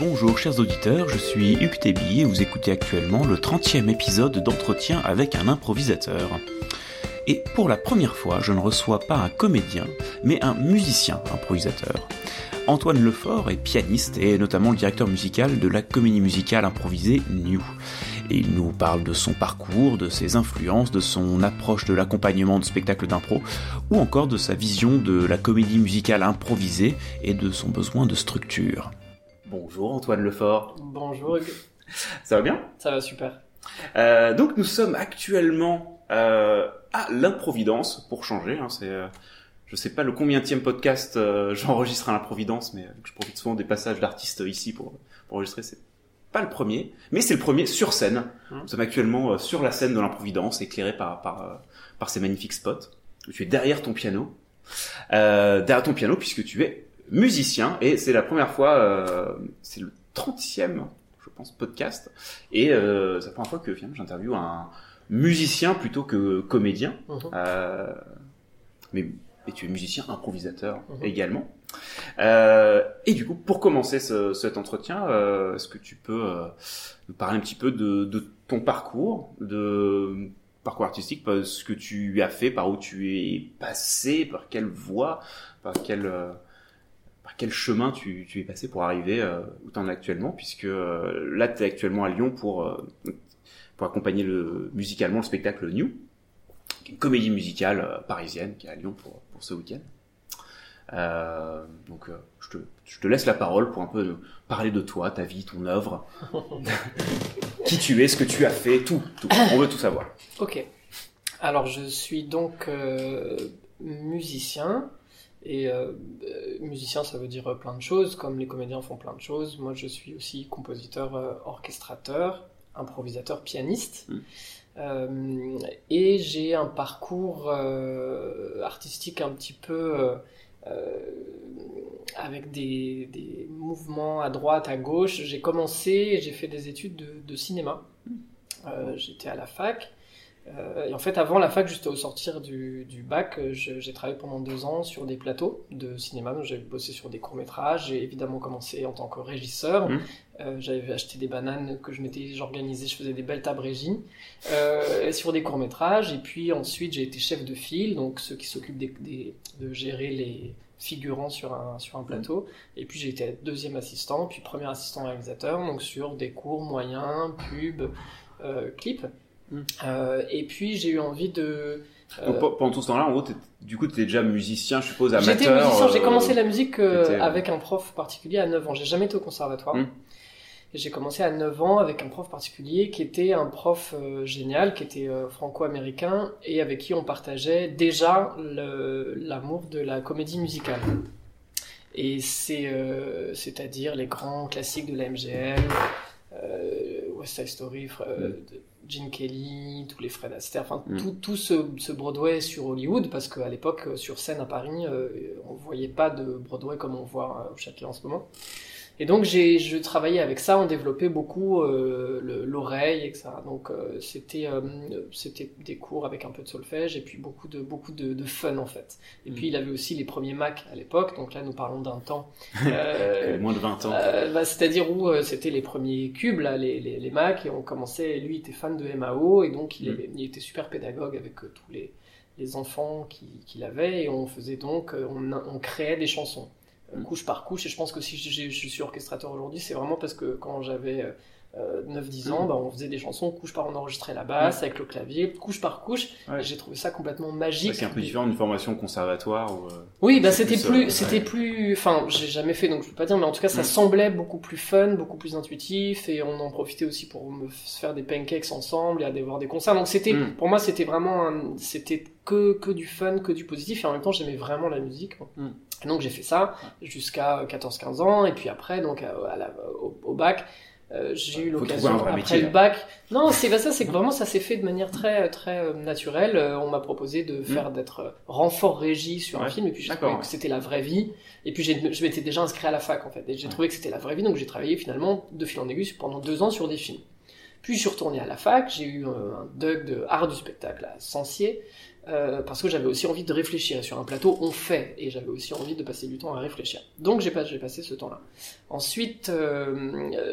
Bonjour chers auditeurs, je suis Hugues Tébi et vous écoutez actuellement le 30e épisode d'entretien avec un improvisateur. Et pour la première fois, je ne reçois pas un comédien, mais un musicien improvisateur. Antoine Lefort est pianiste et notamment le directeur musical de la comédie musicale improvisée New. Et il nous parle de son parcours, de ses influences, de son approche de l'accompagnement de spectacles d'impro, ou encore de sa vision de la comédie musicale improvisée et de son besoin de structure. Bonjour Antoine Lefort. Bonjour Hugues. Ça va bien? Ça va super. Euh, donc nous sommes actuellement euh, à l'improvidence, pour changer. Hein, c'est, euh, je sais pas le combienième podcast j'enregistre à l'improvidence, mais je profite souvent des passages d'artistes ici pour, pour enregistrer. C'est pas le premier, mais c'est le premier sur scène. Hum. Nous sommes actuellement sur la scène de l'improvidence, éclairé par, par, par ces magnifiques spots. où Tu es derrière ton piano. Derrière ton piano, puisque tu es musicien, et c'est la première fois, euh, c'est le 30e, je pense, podcast, et euh, c'est la première fois que j'interviewe un musicien plutôt que comédien. Mhm. Euh, mais et tu es musicien improvisateur Mhm. également. Euh, et du coup, pour commencer ce- cet entretien, euh, est-ce que tu peux euh, nous parler un petit peu de, de ton parcours, de parcours artistique, ce que tu as fait, par où tu es passé, par quelle voie, par quel euh, quel chemin tu, tu es passé pour arriver euh, où tu en es actuellement, puisque euh, là tu es actuellement à Lyon pour euh, pour accompagner le musicalement le spectacle New, une comédie musicale euh, parisienne qui est à Lyon pour pour ce week-end. Donc, je, te, je te laisse la parole pour un peu parler de toi, ta vie, ton œuvre, qui tu es, ce que tu as fait, tout, tout. On veut tout savoir. Ok. Alors je suis donc musicien. Et euh, euh, musicien, ça veut dire euh, plein de choses, comme les comédiens font plein de choses. Moi, je suis aussi compositeur, euh, orchestrateur, improvisateur, pianiste. Mm. Euh, et j'ai un parcours artistique un petit peu avec des, des mouvements à droite, à gauche. J'ai commencé, j'ai fait des études de, de cinéma. Euh, J'étais à la fac. Euh, et en fait, avant la fac, juste au sortir du, du bac, euh, j'ai travaillé pendant deux ans sur des plateaux de cinéma. J'ai bossé sur des courts-métrages. J'ai évidemment commencé en tant que régisseur. Mhm. Euh, J'avais acheté des bananes que je m'étais, j'organisais, je faisais des belles tables régies euh, sur des courts-métrages. Et puis ensuite, j'ai été chef de file, donc ceux qui s'occupent des, des- de gérer les figurants sur un, sur un plateau. Et puis j'ai été deuxième assistant, puis premier assistant réalisateur, donc sur des courts, moyens, pubs, clips. Mm. Euh, et puis j'ai eu envie de... euh, Donc, pendant tout ce temps-là, en gros, du coup, tu étais déjà musicien, je suppose, amateur. J'étais musicien, j'ai euh, commencé la musique avec un prof particulier à 9 ans. J'ai jamais été au conservatoire. Mm. Et J'ai commencé à 9 ans avec un prof particulier qui était un prof euh, génial, qui était euh, franco-américain et avec qui on partageait déjà l'amour de la comédie musicale. Et c'est, euh, c'est-à-dire les grands classiques de la MGM, West Side Story, euh, de Gene Kelly, tous les Fred Astaire, enfin Mm. tout, tout ce, ce Broadway sur Hollywood, parce qu'à l'époque, euh, sur scène à Paris, euh, on voyait pas de Broadway comme on voit au Châtelet en ce moment. Et donc j'ai, je travaillais avec ça, on développait beaucoup euh, le- l'oreille, etc. Donc euh, c'était, euh, c'était des cours avec un peu de solfège et puis beaucoup de, beaucoup de, de fun en fait. Et Mm. puis il avait aussi les premiers Mac à l'époque, donc là nous parlons d'un temps. euh, moins de 20 ans. euh, bah, C'est-à-dire où euh, c'était les premiers cubes, là, les, les, les Mac, et on commençait, lui était fan de MAO, et donc il, Mm. avait- il était super pédagogue avec tous les, les enfants qui- qu'il avait, et on faisait donc, on, on créait des chansons, Mm. Couche par couche, et je pense que si je, suis orchestrateur aujourd'hui, c'est vraiment parce que quand j'avais euh, 9-10 ans, Mm. bah, on faisait des chansons, couche par on enregistrait la basse avec le clavier, couche par couche, Ouais. j'ai trouvé ça complètement magique. C'est un peu différent d'une formation conservatoire. Ou, euh, Oui, bah c'était plus, plus, euh, c'était ouais. plus, enfin, j'ai jamais fait donc je peux pas dire, mais en tout cas ça Mm. semblait beaucoup plus fun, beaucoup plus intuitif, et on en profitait aussi pour me faire des pancakes ensemble et aller voir des concerts. Donc c'était, Mm. pour moi, c'était vraiment, c'était que que du fun, que du positif, et en même temps j'aimais vraiment la musique. Mm. Donc j'ai fait ça jusqu'à 14-15 ans, et puis après donc à, la- au, au bac. euh, j'ai eu l'occasion après métier, le bac. Non, c'est pas ça, c'est que vraiment ça s'est fait de manière très très euh, naturelle. Euh, On m'a proposé de faire d'être euh, renfort régie sur un film et puis j'ai trouvé ouais. que c'était la vraie vie. Et puis je m'étais déjà inscrit à la fac en fait et j'ai Ouais. trouvé que c'était la vraie vie donc j'ai travaillé finalement de fil en aiguille pendant deux ans sur des films. Puis je suis retourné à la fac, j'ai eu un, DUG de art du spectacle à Sancier, euh, parce que j'avais aussi envie de réfléchir. Sur un plateau, on fait, et j'avais aussi envie de passer du temps à réfléchir. Donc j'ai passé ce temps-là. Ensuite, euh,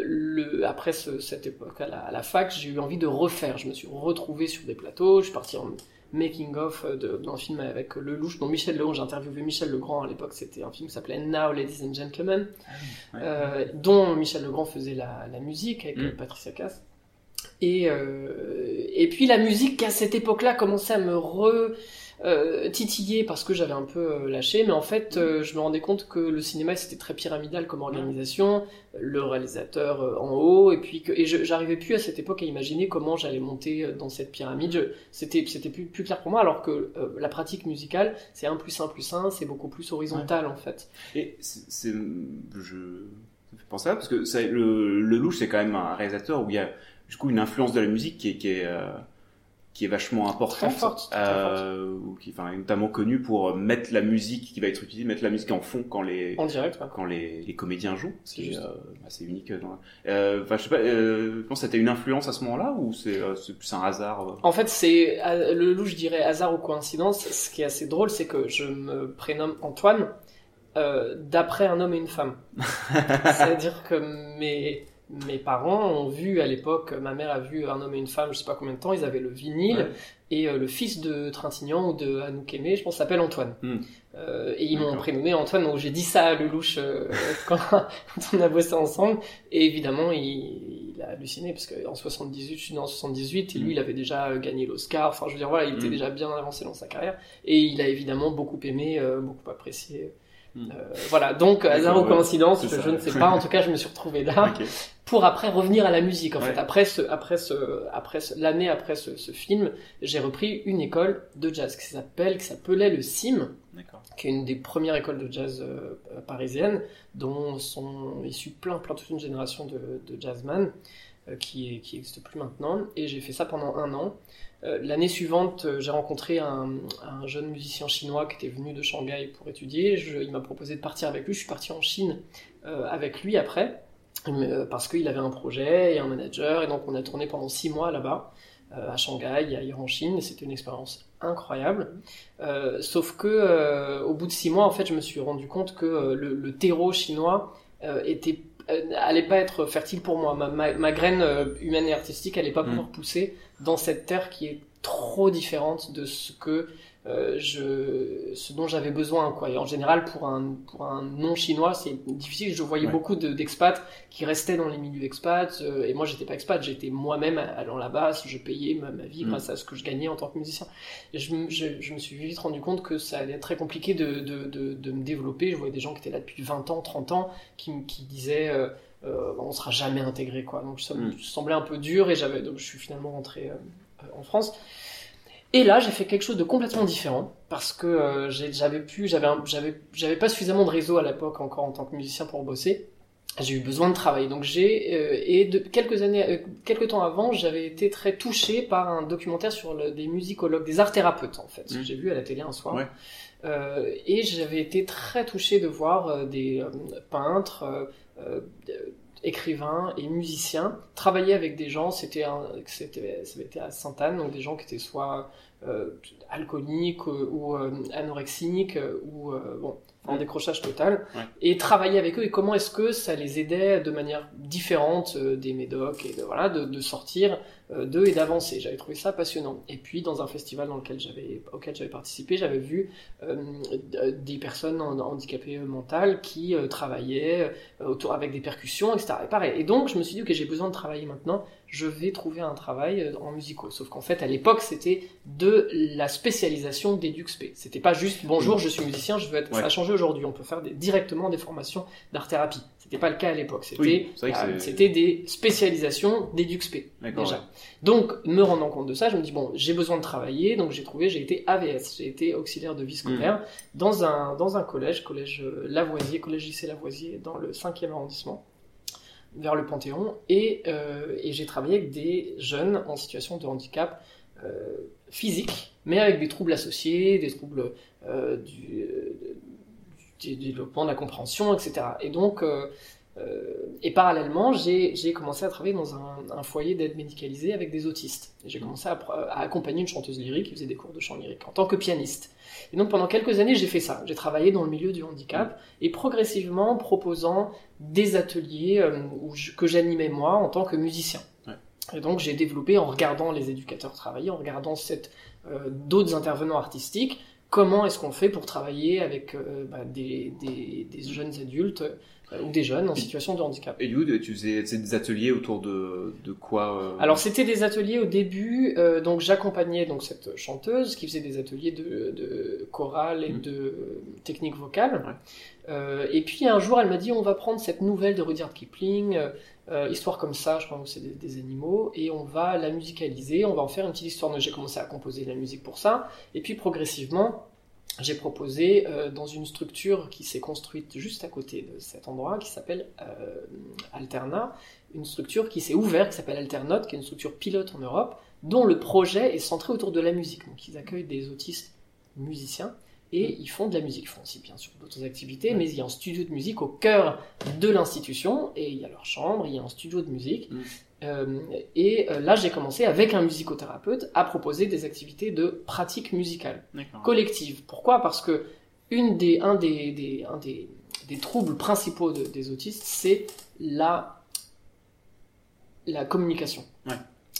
le, après ce, cette époque à la, à la fac, j'ai eu envie de refaire. Je me suis retrouvé sur des plateaux, je suis parti en making of d'un film avec Lelouch, dont Michel Legrand, j'ai interviewé Michel Legrand à l'époque, c'était un film qui s'appelait Now Ladies and Gentlemen, ah euh, dont Michel Legrand faisait la, la musique avec mm. Patricia Cass. Et, euh, et puis la musique à cette époque-là commençait à me re euh, parce que j'avais un peu euh, lâché, mais en fait, euh, je me rendais compte que le cinéma c'était très pyramidal comme organisation, le réalisateur en haut, et puis que et j'arrivais plus à cette époque à imaginer comment j'allais monter dans cette pyramide. C'était c'était plus, plus clair pour moi, alors que la pratique musicale c'est un plus un plus un, c'est beaucoup plus horizontal en fait. Et c'est je pense ça parce que le, le louche c'est quand même un réalisateur où il y a du coup une influence de la musique qui est, qui est qui est vachement importante, forte, euh, qui enfin, notamment connue pour mettre la musique qui va être utilisée, mettre la musique en fond quand les en direct, quand les, les comédiens jouent. C'est euh, assez unique. Dans... Euh, enfin, je sais pas. Euh, pense que c'était une influence à ce moment-là ou c'est euh, plus un hasard. Euh en fait, c'est le loup, je dirais hasard ou coïncidence. Ce qui est assez drôle, c'est que je me prénomme Antoine d'après un homme et une femme. C'est-à-dire que mes mes parents ont vu à l'époque, ma mère a vu un homme et une femme, je sais pas combien de temps, ils avaient le vinyle, et euh, le fils de Trintignant ou de Anouk Aimé, je pense, s'appelle Antoine. Hmm. Euh, et ils m'ont prénommé Antoine, donc j'ai dit ça à Lelouch euh, quand, on a bossé ensemble, et évidemment, il, a halluciné, parce qu'en 78, je suis né en 78, et lui, il avait déjà gagné l'Oscar, enfin, je veux dire, voilà, il était hmm. déjà bien avancé dans sa carrière, et il a évidemment beaucoup aimé, beaucoup apprécié. Hmm. voilà, donc hasard ou coïncidence, je, ne sais pas. En tout cas, je me suis retrouvé là. pour après revenir à la musique en fait après ce après ce après l'année après ce, ce film j'ai repris une école de jazz qui s'appelle qui s'appelait le CIM qui est une des premières écoles de jazz euh, parisiennes dont sont issus plein plein toute une génération de, de jazzman euh, qui qui existe plus maintenant et j'ai fait ça pendant un an euh, L'année suivante, j'ai rencontré un, un, jeune musicien chinois qui était venu de Shanghai pour étudier. Je, il m'a proposé de partir avec lui. Je suis parti en Chine avec lui après. Euh, parce qu'il avait un projet et un manager, et donc on a tourné pendant six mois là-bas, euh, à Shanghai, à en Chine, et c'était une expérience incroyable. Euh, sauf que au bout de six mois, en fait, je me suis rendu compte que le, terreau chinois était allait pas être fertile pour moi. Ma, graine humaine et artistique allait pas mm. pouvoir pousser dans cette terre qui est trop différente de ce que euh, je, ce dont j'avais besoin. Quoi. Et en général, pour un, pour un non-chinois, c'est difficile. Je voyais beaucoup d'expats qui restaient dans les milieux expats. Euh, et moi, j'étais pas expat, j'étais moi-même allant là-bas. Je payais ma, vie mm. grâce à ce que je gagnais en tant que musicien. Et je, je, je, me suis vite rendu compte que ça allait être très compliqué de, de, de, de, me développer. Je voyais des gens qui étaient là depuis 20 ans, 30 ans, qui, qui disaient... Euh, euh, on sera jamais intégré quoi donc ça me mm. semblait un peu dur et j'avais donc je suis finalement rentré en France et là, j'ai fait quelque chose de complètement différent parce que euh, j'avais pu, j'avais, j'avais, j'avais pas suffisamment de réseau à l'époque encore en tant que musicien pour bosser. J'ai eu besoin de travailler. Donc j'ai euh, et de quelques années, euh, quelques temps avant, j'avais été très touché par un documentaire sur des musicologues, des art thérapeutes en fait, que mmh. j'ai vu à la télé un soir. et j'avais été très touché de voir des peintres écrivains et musiciens travailler avec des gens c'était c'était c'était à Sainte-Anne donc des gens qui étaient soit euh, alcoolique euh, ou euh, anorexique ou bon en décrochage total et travailler avec eux. Et comment est-ce que ça les aidait de manière différente des médocs et de, voilà de, de sortir d'eux et d'avancer? J'avais trouvé ça passionnant. Et puis dans un festival dans lequel j'avais auquel j'avais participé j'avais vu des personnes handicapées mentales qui travaillaient autour avec des percussions etc et pareil. Et donc je me suis dit que j'ai besoin de travailler maintenant je vais trouver un travail euh, en musical. Sauf qu'en fait, à l'époque, c'était de la spécialisation d'EduxP. C'était pas juste bonjour, je suis musicien, je veux être. Ça a changé aujourd'hui. On peut faire directement des formations d'art thérapie. C'était pas le cas à l'époque. C'était euh, c'était des spécialisations d'EduxP déjà. Donc, me rendant compte de ça, je me dis bon, j'ai besoin de travailler, donc j'ai trouvé, j'ai été AVS, j'ai été auxiliaire de vie scolaire mmh. dans un dans un collège, collège euh, Lavoisier, collège lycée Lavoisier, dans le 5e arrondissement vers le Panthéon et, euh, et j'ai travaillé avec des jeunes en situation de handicap euh, physique, mais avec des troubles associés, des troubles euh, du, développement de la compréhension, etc. Et donc, et parallèlement, j'ai commencé à travailler dans un, un foyer d'aide médicalisée avec des autistes. J'ai commencé à, à, accompagner une chanteuse lyrique qui faisait des cours de chant lyrique en tant que pianiste. Et donc pendant quelques années, j'ai fait ça. J'ai travaillé dans le milieu du handicap et progressivement proposant des ateliers euh, que j'animais moi en tant que musicien. Et donc j'ai développé en regardant les éducateurs travailler, en regardant euh, d'autres intervenants artistiques, comment est-ce qu'on fait pour travailler avec euh, bah, des, des, des, jeunes adultes euh, ou des jeunes en situation de handicap. Et du tu faisais des ateliers autour de, de quoi euh Alors c'était des ateliers au début, euh, donc j'accompagnais donc cette chanteuse qui faisait des ateliers de, de chorale et mmh. de technique vocale. Euh, et puis un jour elle m'a dit on va prendre cette nouvelle de Rudyard Kipling, euh, histoire comme ça, je crois que c'est des, des, animaux, et on va la musicaliser, on va en faire une petite histoire. J'ai commencé à composer de la musique pour ça, et puis progressivement j'ai proposé euh, dans une structure qui s'est construite juste à côté de cet endroit, qui s'appelle euh, Alterna, une structure qui s'est ouverte, qui s'appelle Alternote, qui est une structure pilote en Europe, dont le projet est centré autour de la musique. Donc ils accueillent des autistes musiciens et ils font de la musique. Ils font aussi bien sûr d'autres activités, mais il y a un studio de musique au cœur de l'institution, et il y a leur chambre, il y a un studio de musique. Euh, et euh, là, j'ai commencé avec un musicothérapeute à proposer des activités de pratique musicale collective. Pourquoi? Parce que une des, un, des, des, un des, des troubles principaux des autistes, c'est la, la communication.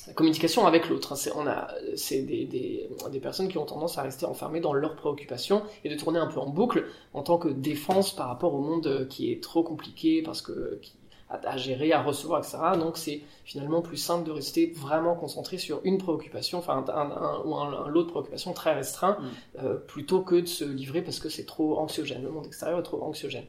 La communication avec l'autre. Hein. C'est, on a, c'est des, des, des, personnes qui ont tendance à rester enfermées dans leurs préoccupations et de tourner un peu en boucle en tant que défense par rapport au monde qui est trop compliqué parce que qui, à, gérer, à recevoir, etc. Donc c'est finalement plus simple de rester vraiment concentré sur une préoccupation, enfin un, un, ou un, lot de préoccupations très restreint, mm. euh, plutôt que de se livrer parce que c'est trop anxiogène. Le monde extérieur est trop anxiogène.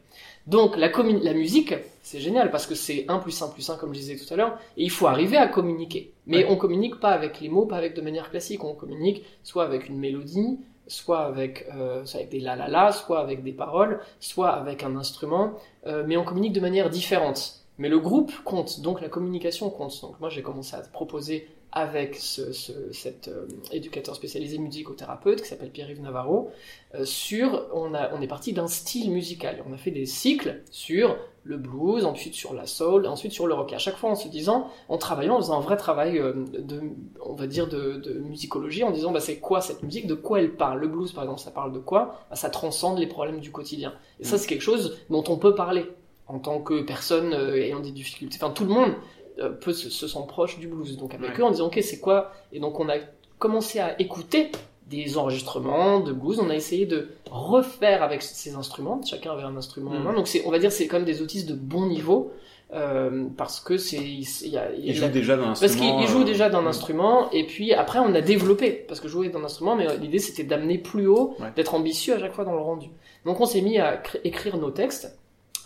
Donc la, la musique, c'est génial parce que c'est 1 plus 1 plus 1 comme je disais tout à l'heure, et il faut arriver à communiquer. Mais on communique pas avec les mots, pas avec de manière classique, on communique soit avec une mélodie, soit avec, euh, avec des la la la, soit avec des paroles, soit avec un instrument, euh, mais on communique de manière différente. Mais le groupe compte, donc la communication compte. Donc moi j'ai commencé à proposer avec ce, ce, cet euh, éducateur spécialisé musicothérapeute qui s'appelle Pierre-Yves Navarro, euh, sur, on, a, on est parti d'un style musical. On a fait des cycles sur le blues, ensuite sur la soul, ensuite sur le rock. à chaque fois en se disant, en travaillant, en faisant un vrai travail euh, de, on va dire, de, de musicologie, en disant, bah, c'est quoi cette musique, de quoi elle parle? Le blues, par exemple, ça parle de quoi? Bah, Ça transcende les problèmes du quotidien. Et ça, mm. c'est quelque chose dont on peut parler en tant que personne euh, ayant des difficultés. Enfin, tout le monde euh, peut se, se sent proche du blues. Donc avec eux, en disant ok, c'est quoi? Et donc on a commencé à écouter des enregistrements de blues. On a essayé de refaire avec ces instruments. Chacun avait un instrument en mm. main. Donc c'est, on va dire, c'est quand même des autistes de bon niveau. Euh, parce que c'est il, y a, il, joue déjà d'un instrument parce qu'il joue déjà d'un instrument et puis après on a développé parce que jouer d'un instrument mais l'idée c'était d'amener plus haut d'être ambitieux à chaque fois dans le rendu donc on s'est mis à écrire nos textes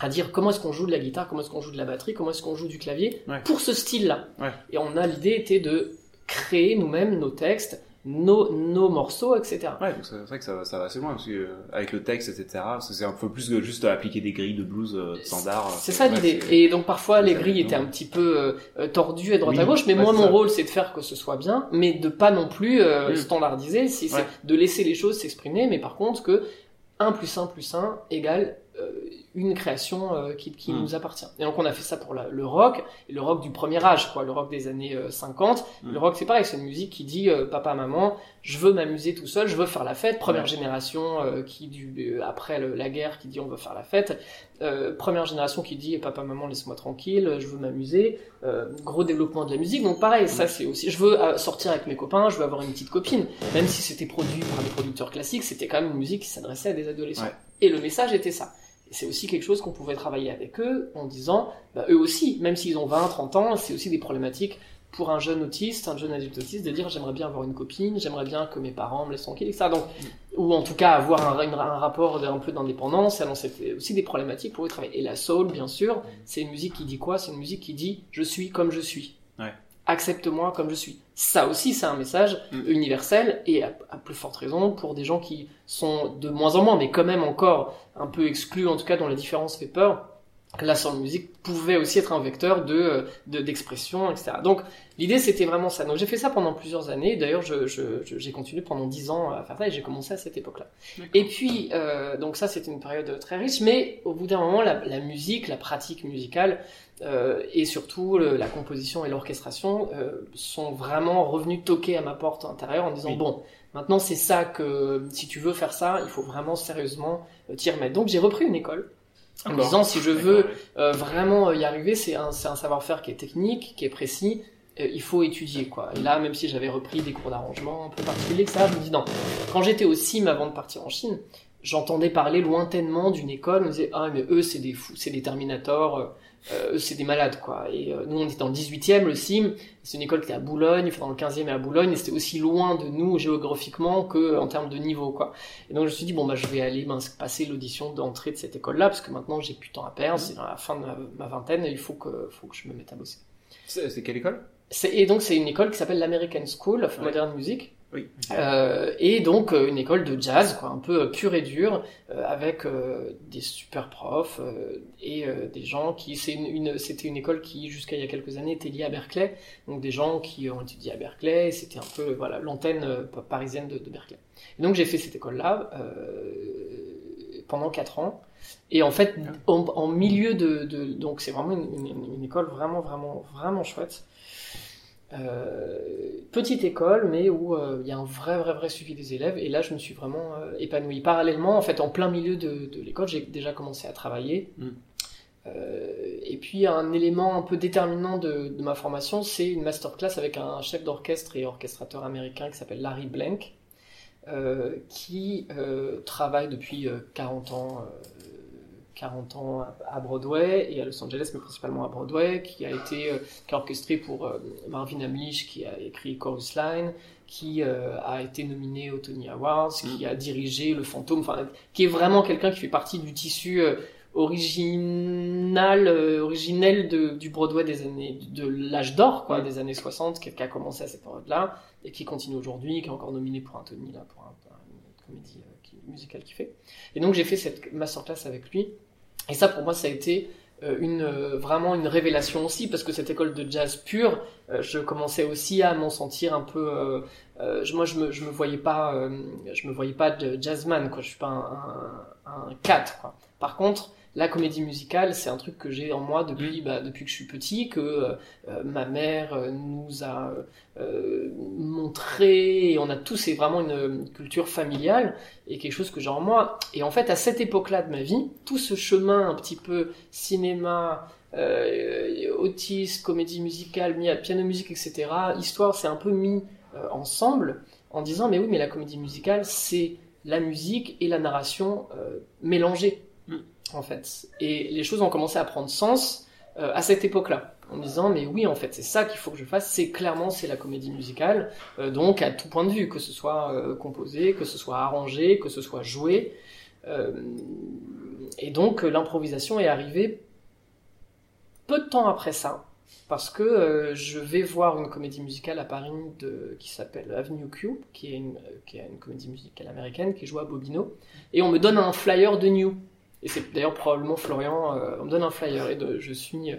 à dire comment est-ce qu'on joue de la guitare, comment est-ce qu'on joue de la batterie, comment est-ce qu'on joue du clavier pour ce style-là. Et on a l'idée était de créer nous-mêmes nos textes, nos, nos morceaux, etc. Ouais, c'est vrai que ça, va, ça va assez loin parce que euh, avec le texte, etc. C'est un peu plus que juste appliquer des grilles de blues euh, standard. C'est ça l'idée. Et donc parfois les grilles étaient un petit peu euh, tordues à droite à gauche, mais moi mon rôle c'est de faire que ce soit bien, mais de pas non plus euh, standardiser, si c'est de laisser les choses s'exprimer, mais par contre que 1 plus 1 plus 1 égale une création euh, qui, qui hmm. nous appartient. Et donc on a fait ça pour le rock, et le rock du premier âge, quoi, le rock des années 50. Euh, hmm. Le rock c'est pareil, c'est une musique qui dit euh, papa, maman, je veux m'amuser tout seul, je veux faire la fête. Première génération qui du après la guerre qui dit on veut faire la fête. première génération qui dit papa, maman, laisse-moi tranquille, je veux m'amuser. gros développement de la musique, donc pareil, ça c'est aussi, je veux sortir avec mes copains, je veux avoir une petite copine. Même si c'était produit par des producteurs classiques, c'était quand même une musique qui s'adressait à des adolescents. Et le message était ça c'est aussi quelque chose qu'on pouvait travailler avec eux en disant, bah, eux aussi, même s'ils ont 20, 30 ans, c'est aussi des problématiques pour un jeune autiste, un jeune adulte autiste, de dire j'aimerais bien avoir une copine, j'aimerais bien que mes parents me laissent tranquille, etc. Donc, ou en tout cas avoir un, rapport un peu d'indépendance, c'est aussi des problématiques pour eux travailler. Et la soul, bien sûr, c'est une musique qui dit quoi? C'est une musique qui dit je suis comme je suis. Accepte-moi comme je suis. Ça aussi, c'est un message mm. universel et à, plus forte raison pour des gens qui sont de moins en moins, mais quand même encore un peu exclus, en tout cas dont la différence fait peur. La soul music pouvait aussi être un vecteur de d'expression, etc. Donc l'idée c'était vraiment ça. Donc j'ai fait ça pendant plusieurs années. D'ailleurs, j'ai je, je, continué pendant dix ans à faire ça et j'ai commencé à cette époque-là. Et puis euh, donc ça c'était une période très riche, mais au bout d'un moment la, la, musique, la pratique musicale euh, et surtout le, la composition et l'orchestration euh, sont vraiment revenus toquer à ma porte intérieure en disant bon maintenant c'est ça que si tu veux faire ça, il faut vraiment sérieusement euh, t'y remettre. Donc j'ai repris une école en disant si je veux euh, vraiment y arriver, c'est un, un savoir-faire qui est technique, qui est précis, euh, il faut étudier quoi. Et là, même si j'avais repris des cours d'arrangement un peu particuliers, ça, je me dis non. Quand j'étais au CIM avant de partir en Chine, j'entendais parler lointainement d'une école, on me disait ah mais eux c'est des fous, c'est des Terminators, euh, c'est des malades quoi. Et nous on était le 18e, le CIM, c'est une école qui était à Boulogne, enfin dans le 15e et à Boulogne, et c'était aussi loin de nous géographiquement que en termes de niveau quoi. Et donc je me suis dit bon bah je vais aller passer l'audition d'entrée de cette école là parce que maintenant j'ai plus de temps à perdre, c'est dans la fin de ma, vingtaine et il faut que faut que je me mette à bosser. C'est quelle école? Et donc c'est une école qui s'appelle l'American School of Modern Music. Oui. Euh, et donc euh, une école de jazz, quoi, un peu euh, pure et dure, euh, avec des super profs et des gens qui, c'est une, c'était une école qui jusqu'à il y a quelques années était liée à Berkeley, donc des gens qui ont étudié à Berkeley, c'était un peu voilà l'antenne parisienne de, de, Berkeley. Et donc j'ai fait cette école-là pendant quatre ans. Et en fait, ah. en, milieu de, de donc c'est vraiment une, une, une, école vraiment vraiment vraiment chouette. Euh, petite école, mais où euh, il y a un vrai, vrai, vrai suivi des élèves. Et là, je me suis vraiment euh, épanoui. Parallèlement, en fait, en plein milieu de, de l'école, j'ai déjà commencé à travailler. Mm. et puis, un élément un peu déterminant de, de ma formation, c'est une masterclass avec un chef d'orchestre et orchestrateur américain qui s'appelle Larry Blank, qui travaille depuis 40 ans 40 ans à Broadway et à Los Angeles, mais principalement à Broadway, qui a été euh, qui a orchestré pour euh, Marvin Hamlisch, qui a écrit Chorus Line, qui euh, a été nominé aux Tony Awards, qui mm. a dirigé Le Fantôme, enfin, qui est vraiment quelqu'un qui fait partie du tissu original, originel de, du Broadway des années, de l'âge d'or, quoi, mm. des années 60, qui, a commencé à cette période-là, et qui continue aujourd'hui, qui est encore nominé pour un Tony, là, pour un, une comédie musicale qu'il fait. Et donc j'ai fait cette masterclass avec lui, et ça, pour moi, ça a été euh, une euh, vraiment une révélation aussi parce que cette école de jazz pure, euh, je commençais aussi à m'en sentir un peu. moi, je me je me voyais pas, je me voyais pas de jazzman quoi. Je suis pas un, un. Par contre, la comédie musicale, c'est un truc que j'ai en moi depuis, mm. bah, depuis que je suis petit, que euh, ma mère euh, nous a euh, montré, et on a tous, c'est vraiment une, culture familiale, et quelque chose que j'ai en moi. Et en fait, à cette époque-là de ma vie, tout ce chemin un petit peu cinéma, euh, autisme, comédie musicale, mis à piano musique, etc., histoire, c'est un peu mis ensemble, en disant, mais oui, mais la comédie musicale, c'est la musique et la narration mélangées en fait. Et les choses ont commencé à prendre sens euh, à cette époque-là, en me disant mais oui en fait c'est ça qu'il faut que je fasse, c'est clairement c'est la comédie musicale, euh, donc à tout point de vue, que ce soit euh, composé, que ce soit arrangé, que ce soit joué. et donc l'improvisation est arrivée peu de temps après ça, parce que je vais voir une comédie musicale à Paris qui s'appelle Avenue Q, qui est une comédie musicale américaine qui joue à Bobino, et on me donne un flyer de New. Et c'est d'ailleurs probablement Florian, euh, on me donne un flyer et de, je suis euh,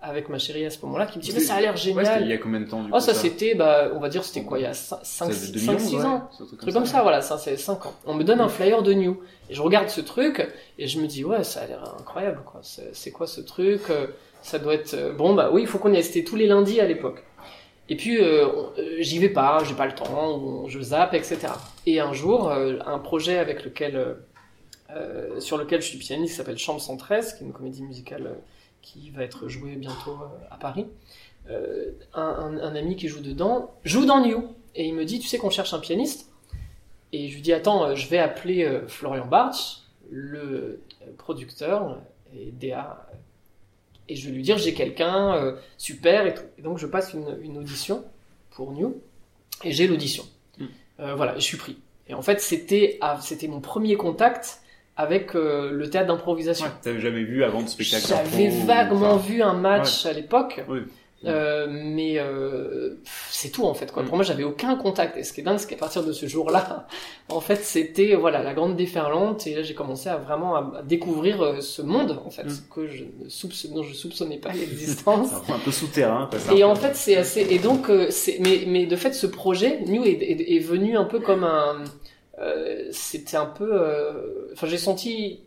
avec ma chérie à ce moment-là qui me dit mais ça a l'air génial. il y a combien de temps du Oh ça, c'était bah on va dire c'était quoi il y a 5 6 ans. Un truc comme ça, voilà, ça c'est 5 ans. On me donne un flyer de New et je regarde ce truc et je me dis ouais, ça a l'air incroyable quoi. C'est quoi ce truc euh, Ça doit être bon bah oui, il faut qu'on y aille, c'était tous les lundis à l'époque. Et puis j'y vais pas, j'ai pas le temps, je zappe, etc. Et un jour, un projet avec lequel euh, sur lequel je suis pianiste, qui s'appelle Chambre 113, qui est une comédie musicale euh, qui va être jouée bientôt euh, à Paris. Un, un, ami qui joue dedans joue dans New. Et il me dit tu sais qu'on cherche un pianiste? Et je lui dis attends je vais appeler Florian Bartsch le producteur et DA et je vais lui dire j'ai quelqu'un super et tout. Et donc je passe une, une audition pour New et j'ai l'audition. Mm. voilà je suis pris. Et en fait c'était c'était mon premier contact avec euh, le théâtre d'improvisation. Ouais, T'avais jamais vu avant de spectacle J'avais vaguement vu un match à l'époque. Oui. Euh, mais euh, c'est tout en fait quoi. Pour moi, j'avais aucun contact. Et ce qui est dingue, c'est qu'à partir de ce jour-là, en fait, c'était voilà la grande déferlante. Et là, j'ai commencé à vraiment à, découvrir euh, ce monde en fait que je ne dont je soupçonnais pas l'existence. un peu souterrain. et en fait, c'est assez. Et donc, c'est mais mais de fait, ce projet New est, est, est venu un peu comme un. C'était un peu. Enfin, j'ai senti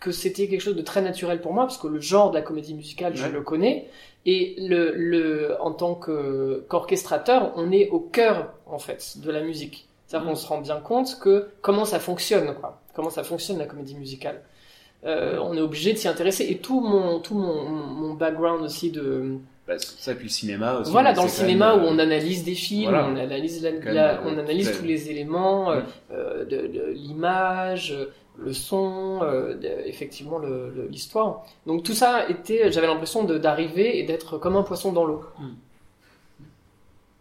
que c'était quelque chose de très naturel pour moi parce que le genre de la comédie musicale, je le connais et le, le, en tant qu'orchestrateur, on est au cœur, en fait, de la musique. C'est-à-dire qu'on mm. se rend bien compte que comment ça fonctionne, quoi. Comment ça fonctionne la comédie musicale. Euh, on est obligé de s'y intéresser. Et tout mon, tout mon, mon background aussi de... Bah, ça, puis le cinéma aussi. Voilà, dans le cinéma où on euh, analyse des films, on analyse, la, on analyse tous les éléments, mm. euh, de, de l'image, le son, euh, effectivement l'histoire. Donc tout ça était, j'avais l'impression d'arriver et d'être comme un poisson dans l'eau. Hmm.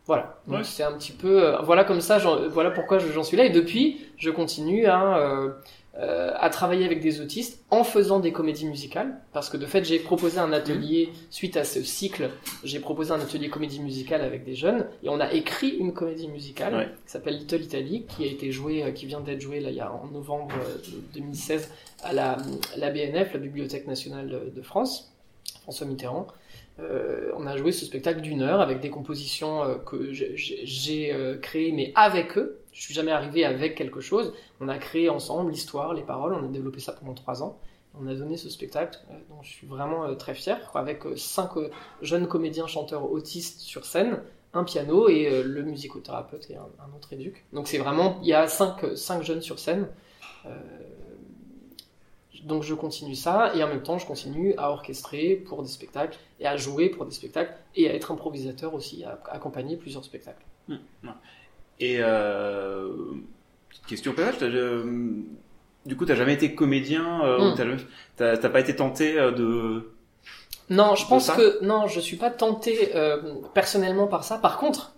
Voilà. Donc c'est un petit peu, euh, voilà comme ça, voilà pourquoi j'en suis là. Et depuis, je continue à euh, à travailler avec des autistes en faisant des comédies musicales, parce que de fait j'ai proposé un atelier suite à ce cycle, j'ai proposé un atelier comédie musicale avec des jeunes et on a écrit une comédie musicale qui s'appelle Little Italy, qui a été jouée, euh, qui vient d'être jouée là il y a en novembre 2016 euh, à la, la BNF, la Bibliothèque nationale de France, François Mitterrand. Euh, on a joué ce spectacle d'une heure avec des compositions euh, que j'ai euh, créées, mais avec eux. Je suis jamais arrivé avec quelque chose. On a créé ensemble l'histoire, les paroles. On a développé ça pendant trois ans. On a donné ce spectacle dont je suis vraiment très fier, avec cinq jeunes comédiens chanteurs autistes sur scène, un piano et le musicothérapeute et un, autre éduc. Donc c'est vraiment, il y a cinq, cinq jeunes sur scène donc je continue ça et en même temps je continue à orchestrer pour des spectacles et à jouer pour des spectacles et à être improvisateur aussi, à accompagner plusieurs spectacles. Mmh, et euh, petite question peut-être, euh, du coup t'as jamais été comédien euh, mmh. t'as, pas été tenté euh, de non, je pense que non, je suis pas tenté personnellement par ça. Par contre,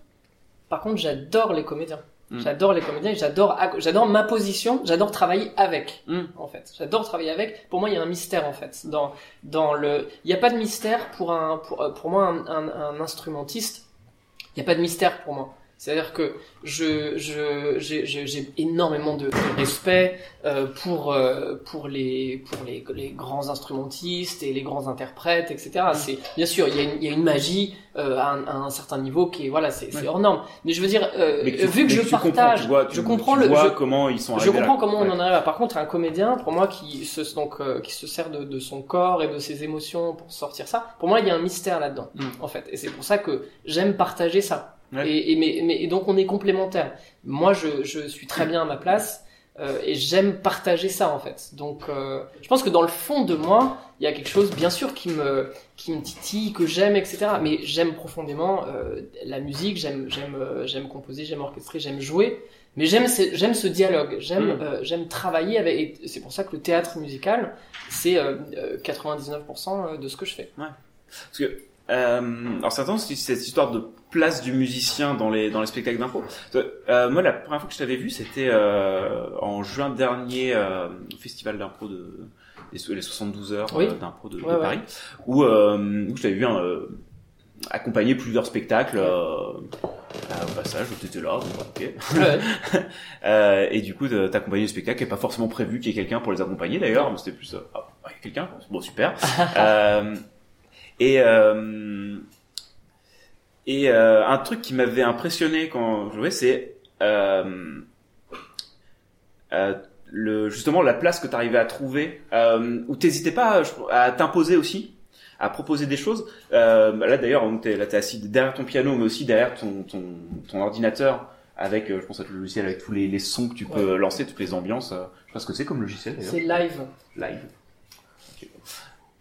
par contre, j'adore les comédiens. Mm. J'adore les comédiens, j'adore j'adore ma position, j'adore travailler avec mm. en fait. J'adore travailler avec. Pour moi, il y a un mystère en fait dans dans le il n'y a pas de mystère pour un pour, pour moi un, un, un instrumentiste. Il n'y a pas de mystère pour moi. C'est-à-dire que je, je, j'ai, énormément de, respect euh, pour, euh, pour, les, pour les, les, grands instrumentistes et les grands interprètes, etc. Mm. C'est, bien sûr, il y a une, il y a une magie euh, à, un, à, un, certain niveau qui est, voilà, c'est, c'est hors norme. Mais je veux dire, euh, vu que je partage, je comprends le, vois comment ils sont Je comprends comment on en arrive. Par contre, un comédien, pour moi, qui se, donc, euh, qui se sert de, de, son corps et de ses émotions pour sortir ça, pour moi, il y a un mystère là-dedans, mm. en fait. Et c'est pour ça que j'aime partager ça. Et, et, mais, mais, et donc on est complémentaires. Moi, je, je suis très bien à ma place euh, et j'aime partager ça en fait. Donc, euh, je pense que dans le fond de moi, il y a quelque chose, bien sûr, qui me qui me titille, que j'aime, etc. Mais j'aime profondément euh, la musique. J'aime j'aime j'aime composer, j'aime orchestrer, j'aime jouer. Mais j'aime j'aime ce dialogue. J'aime mm. j'aime travailler avec. Et c'est pour ça que le théâtre musical, c'est 99% de ce que je fais. Ouais. Parce que alors c'est cette histoire de place du musicien dans les dans les spectacles d'impro. Euh, moi la première fois que je t'avais vu c'était euh, en juin dernier euh, au festival d'impro de les, 72 heures d'impro de, Paris où, où je t'avais vu accompagner plusieurs spectacles au passage t'étais là ok. Et du coup t'accompagner le spectacle et pas forcément prévu qu'il y ait quelqu'un pour les accompagner d'ailleurs mais c'était plus ah, il y a quelqu'un? Bon super. Et et euh, un truc qui m'avait impressionné quand je jouais, c'est euh, euh, le justement la place que tu arrivais à trouver, euh, où t'hésitais pas à, t'imposer aussi, à proposer des choses. Là d'ailleurs, t'es là t'es assis derrière ton piano, mais aussi derrière ton ton, ton ordinateur avec, je pense à le logiciel avec tous les, les sons que tu peux lancer, toutes les ambiances. je sais pas ce que c'est comme logiciel. C'est live. Live.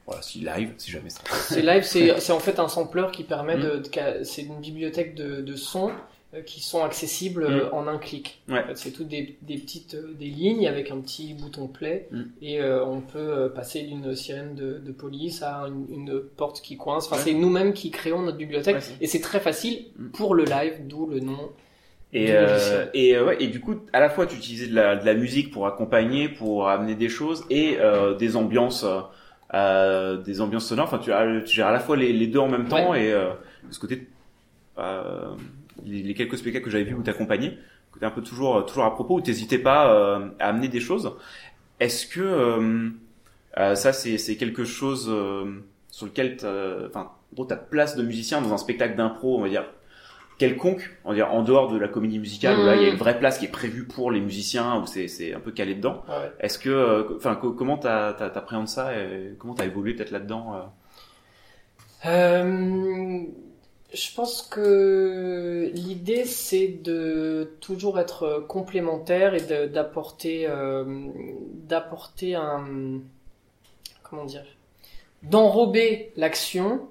Voilà, si live, si jamais ça. C'est live, c'est en fait un sampler qui permet de, mm. c'est une bibliothèque de, de sons euh, qui sont accessibles mm. en un clic. Ouais. c'est toutes des, des, petites euh, des lignes avec un petit bouton play mm. et euh, on peut passer d'une sirène de, de, police à une, porte qui coince. Enfin, c'est nous-mêmes qui créons notre bibliothèque et c'est très facile pour le live, d'où le nom. Et, euh, et, ouais, et du coup, à la fois, tu utilisais de la, de la musique pour accompagner, pour amener des choses et euh, des ambiances euh, des ambiances sonores. Enfin, tu, tu gères à la fois les, les deux en même temps et euh, de ce côté, euh, les, quelques spectacles que j'avais vus où t'accompagnais, côté un peu toujours toujours à propos où t'hésitais pas euh, à amener des choses. Est-ce que euh, ça c'est quelque chose sur lequel, enfin, gros, ta place de musicien dans un spectacle d'impro, on va dire quelconque, on va dire en dehors de la comédie musicale où là il y a une vraie place qui est prévue pour les musiciens où c'est c'est un peu calé dedans. Ouais. Est-ce que, euh, enfin, comment t'as t'appréhendes ça et comment t'as évolué peut-être là-dedans euh... euh... Je pense que l'idée c'est de toujours être complémentaire et d'apporter euh, d'apporter un comment dire d'enrober l'action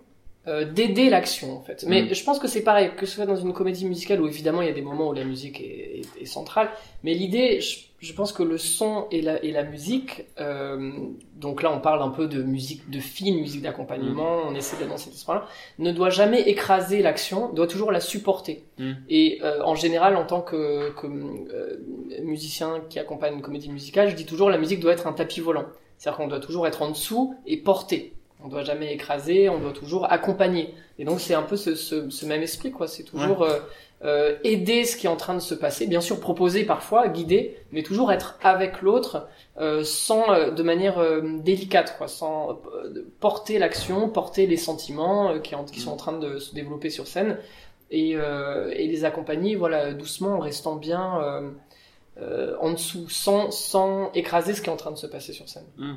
euh, d'aider l'action en fait. Mais mm. je pense que c'est pareil, que ce soit dans une comédie musicale où évidemment il y a des moments où la musique est, est, est centrale, mais l'idée, je, je, pense que le son et la, et la musique, euh, donc là on parle un peu de musique de film, musique d'accompagnement, mm. on essaie d'être dans cet esprit-là, ne doit jamais écraser l'action, doit toujours la supporter. Mm. Et euh, en général, en tant que, que euh, musicien qui accompagne une comédie musicale, je dis toujours la musique doit être un tapis volant. C'est-à-dire qu'on doit toujours être en dessous et porter. On doit jamais écraser, on doit toujours accompagner. Et donc c'est un peu ce, ce, ce, même esprit, quoi. C'est toujours ouais. euh, euh, aider ce qui est en train de se passer, bien sûr proposer parfois, guider, mais toujours être avec l'autre, euh, sans euh, de manière euh, délicate, quoi, sans euh, porter l'action, porter les sentiments qui, en, qui, sont en train de se développer sur scène, et, et les accompagner, voilà, doucement, en restant bien en dessous, sans sans écraser ce qui est en train de se passer sur scène. Mmh.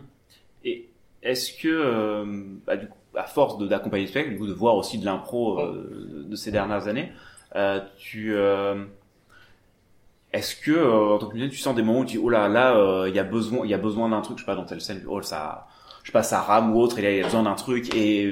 Et est-ce que, euh, bah, du coup, à force d'accompagner le spectacle, du coup, de voir aussi de l'impro euh, de ces dernières années, euh, tu, est-ce que, en tant que musicien, tu sens des moments où tu dis, oh là, là, il y a besoin, il y a besoin d'un truc, je sais pas, dans telle scène, oh, ça, je sais pas, ça rame ou autre, et là, il y a besoin d'un truc, et,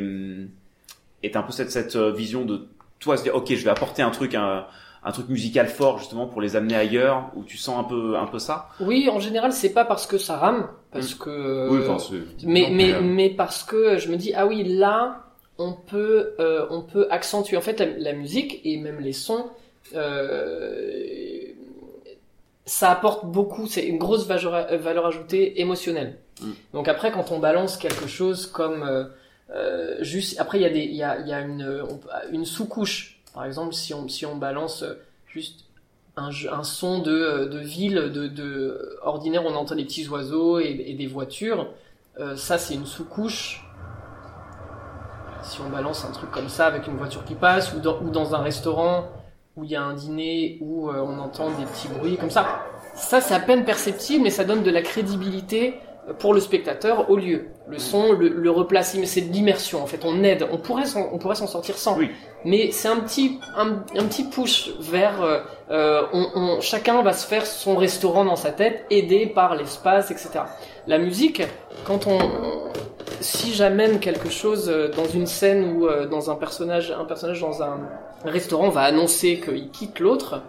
et t'as un peu cette, cette vision de toi, se dire, ok, je vais apporter un truc, un, un truc musical fort justement pour les amener ailleurs où tu sens un peu un peu ça? Oui en général c'est pas parce que ça rame parce que oui, enfin, mais mais mais parce que je me dis ah oui là on peut euh, on peut accentuer en fait la, la, musique et même les sons euh, ça apporte beaucoup c'est une grosse valeur, valeur ajoutée émotionnelle. Mmh. donc après quand on balance quelque chose comme euh, euh juste après il y a des il y a y a une une sous-couche. Par exemple, si on, si on balance juste un, un son de, de ville, de, de, ordinaire, on entend des petits oiseaux et, et des voitures. Euh, ça, c'est une sous-couche. Si on balance un truc comme ça avec une voiture qui passe, ou dans, ou dans un restaurant où il y a un dîner où euh, on entend des petits bruits comme ça, ça, c'est à peine perceptible, mais ça donne de la crédibilité pour le spectateur au lieu. Le son le, le replace, c'est de l'immersion en fait. On aide, on pourrait on pourrait s'en sortir sans. Oui. Mais c'est un petit un, un, petit push vers euh, euh, on, on, chacun va se faire son restaurant dans sa tête, aidé par l'espace, etc. La musique, quand on si j'amène quelque chose dans une scène ou euh, dans un personnage un personnage dans un restaurant va annoncer qu'il quitte l'autre.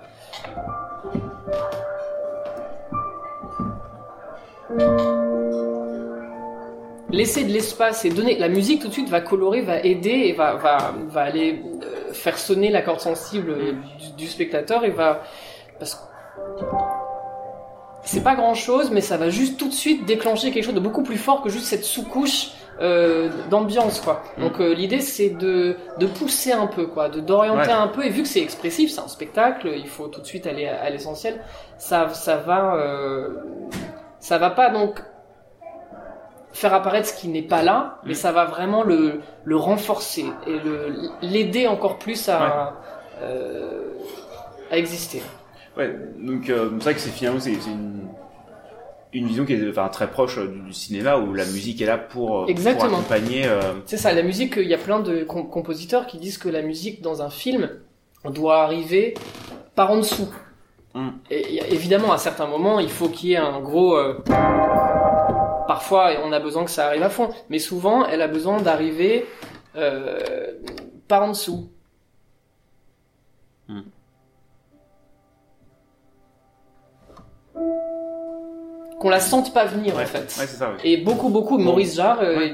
Laisser de l'espace et donner la musique tout de suite va colorer, va aider et va va va aller euh, faire sonner la corde sensible euh, du, du, spectateur et va parce que c'est pas grand chose mais ça va juste tout de suite déclencher quelque chose de beaucoup plus fort que juste cette sous-couche euh, d'ambiance quoi. Donc euh, l'idée c'est de de pousser un peu quoi, de d'orienter ouais. un peu et vu que c'est expressif, c'est un spectacle, il faut tout de suite aller à, à l'essentiel. Ça ça va euh, ça va pas donc faire apparaître ce qui n'est pas là, mais ça va vraiment le, le renforcer et l'aider encore plus à, ouais. euh, à exister. Ouais, donc euh, c'est vrai que c'est finalement c'est une, une vision qui est enfin, très proche du, du, cinéma où la musique est là pour, Exactement. pour accompagner. Euh... C'est ça, la musique, il y a plein de comp compositeurs qui disent que la musique dans un film doit arriver par en dessous. Mm. Et, évidemment, à certains moments, il faut qu'il y ait un gros. Euh, parfois, on a besoin que ça arrive à fond, mais souvent, elle a besoin d'arriver euh, par en dessous. Mm. Qu'on la sente pas venir ouais. en fait. Ouais, ça, ouais. Et beaucoup, beaucoup, Maurice Jarre, euh,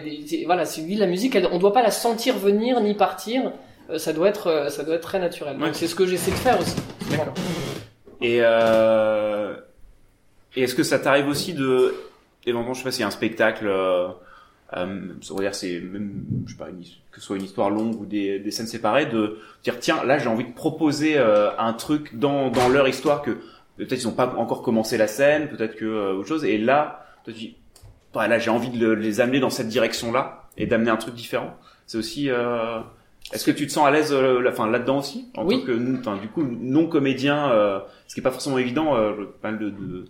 voilà, c'est lui la musique, elle, on doit pas la sentir venir ni partir. Euh, ça doit être, euh, ça doit être très naturel. Donc c'est ce que j'essaie de faire aussi. D'accord. Et, euh, et est-ce que ça t'arrive aussi de, éventuellement, je sais pas a un spectacle, euh, euh, dire c'est même je sais pas une, que ce soit une histoire longue ou des, des scènes séparées de dire tiens là j'ai envie de proposer euh, un truc dans dans leur histoire que peut-être ils n'ont pas encore commencé la scène peut-être que euh, autre chose et là tu dis bah, là j'ai envie de le- les amener dans cette direction là et d'amener un truc différent c'est aussi euh, est-ce que tu te sens à l'aise euh, enfin là-dedans aussi en Oui. tant que du coup non comédien euh, ce qui est pas forcément évident euh, je parle de, de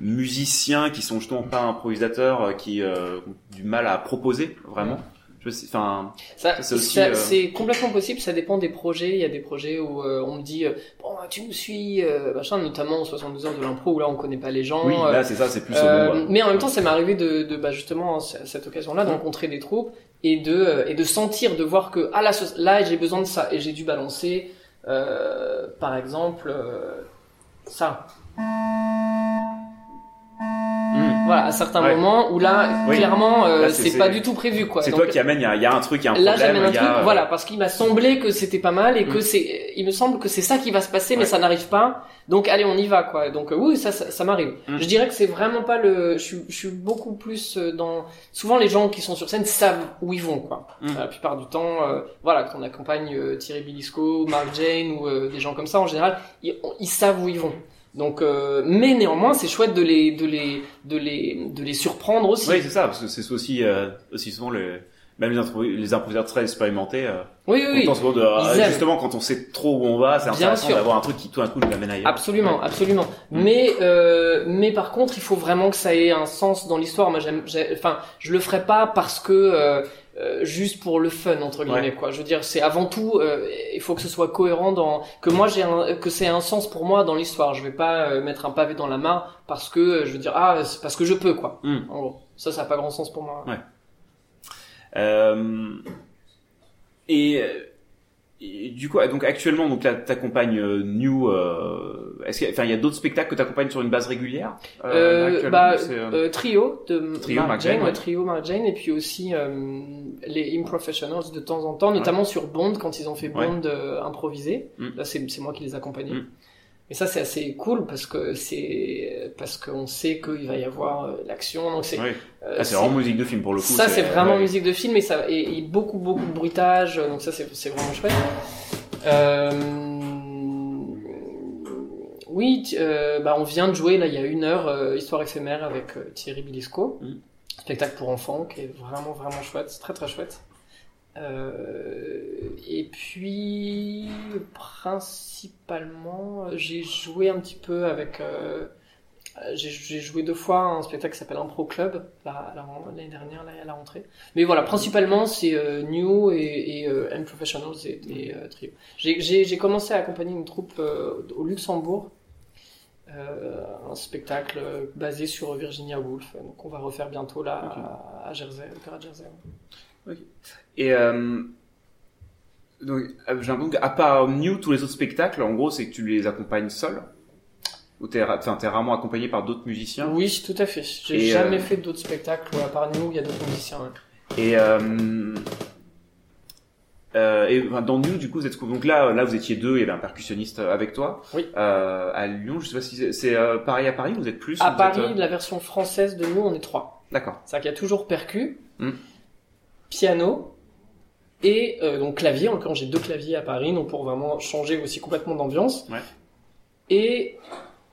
musiciens qui sont justement pas improvisateurs euh, qui euh, ont du mal à proposer vraiment enfin Ça, Ça, c'est euh, complètement possible, ça dépend des projets. Il y a des projets où euh, on me dit, euh, bon, tu nous suis, machin, notamment 72 heures de l'impro où là on connaît pas les gens. oui là c'est ça c'est plus au bon, mais en même temps, ça m'est arrivé de, de bah, justement à cette occasion-là de rencontrer des troupes et de et de sentir, de voir que ah là, j'ai besoin de ça et j'ai dû balancer, par exemple, euh, ça. Hmm. Voilà, à certains Ouais. moments où là, Oui. clairement, euh, Là, c'est- pas du tout prévu quoi. c'est toi qui amène il y a, il y a un truc il y a un Là, problème j'amène un a, truc, euh, voilà, parce qu'il m'a semblé que c'était pas mal et que Mm. c'est, il me semble que c'est ça qui va se passer, mais Ouais. ça n'arrive pas. Donc, allez, on y va, quoi. Donc, euh, oui, ça, ça, ça m'arrive. Mm. Je dirais que c'est vraiment pas le, je suis, je suis beaucoup plus euh, dans, souvent les gens qui sont sur scène savent où ils vont, quoi. Mm. La plupart du temps, euh, voilà, quand on accompagne euh, Thierry Bilisco, Mark Jane ou euh, des gens comme ça, en général, ils, ils savent où ils vont. Donc, euh, mais néanmoins, c'est chouette de les, de les, de les, de les surprendre aussi. oui c'est ça parce que c'est aussi euh, aussi souvent le même les, improvis- les improvisateurs très expérimentés euh, oui, oui. oui. de euh, justement quand on sait trop où on va c'est intéressant d'avoir un truc qui tout d'un coup nous amène ailleurs Absolument, Ouais. absolument. Mm. Mais euh, mais par contre, il faut vraiment que ça ait un sens dans l'histoire. Moi, j'aime, j'ai- enfin, je le ferai pas parce que euh, juste pour le fun entre guillemets Ouais. quoi. Je veux dire, c'est avant tout, euh, il faut que ce soit cohérent dans que moi j'ai un, que c'est un sens pour moi dans l'histoire. Je vais pas euh, mettre un pavé dans la mare parce que euh, je veux dire ah c'est parce que je peux quoi. Mm. En gros, ça ça a pas grand sens pour moi. Ouais. Euh, et, et du coup, donc actuellement, donc là, t'accompagnes euh, New. Euh, est-ce qu'il y a, enfin, il y a d'autres spectacles que t'accompagnes sur une base régulière Euh, actuellement, bah, euh, Euh, trio de Trio, Mark Mark Jane, Jane, ouais, ouais. trio Mark Jane et puis aussi euh, les Improfessionals de temps en temps, notamment sur Bond quand ils ont fait Ouais. Bond euh, improvisé. Mm. Là c'est c'est moi qui les accompagnais. Mm. Et ça c'est assez cool parce que c'est parce qu'on sait qu'il va y avoir euh, l'action donc c'est euh, Ah, c'est vraiment musique de film pour le coup. ça c'est vraiment ouais. musique de film et ça et, et beaucoup beaucoup de bruitage donc ça c'est c'est vraiment chouette. Euh, oui, bah on vient de jouer là il y a une heure Histoire éphémère avec Thierry Bilisco, Mm. spectacle pour enfants qui est vraiment vraiment chouette, très très chouette. Euh, et puis principalement j'ai joué un petit peu avec euh, j'ai joué deux fois un spectacle qui s'appelle Impro Club la- la- l'année dernière là, à la rentrée. Mais voilà, principalement c'est euh, New et, et Professionals et, et Trio. J'ai- commencé à accompagner une troupe au Luxembourg, un spectacle basé sur Virginia Woolf. Donc on va refaire bientôt là Ok. à, à Jersey, à de Et euh, donc, euh, j'ai l'impression qu'à part New, tous les autres spectacles, en gros, c'est que tu les accompagnes seul Ou t'es, rarement accompagné par d'autres musiciens? Oui, tout à fait. J'ai Et, jamais euh, fait d'autres spectacles où à part New, il y a d'autres musiciens. ouais. Et, euh, euh, et enfin, dans New, du coup, vous êtes donc là, là, vous étiez deux, il y avait un percussionniste avec toi. Oui. Euh, à Lyon, je sais pas si c'est, c'est, euh, pareil à Paris, vous êtes plus À êtes, Paris, euh, la version française de New, on est trois. D'accord. C'est-à-dire qu'il y a toujours percu, Hmm. Piano et euh, donc clavier. Encore, j'ai deux claviers à Paris, donc pour vraiment changer aussi complètement d'ambiance. Ouais. Et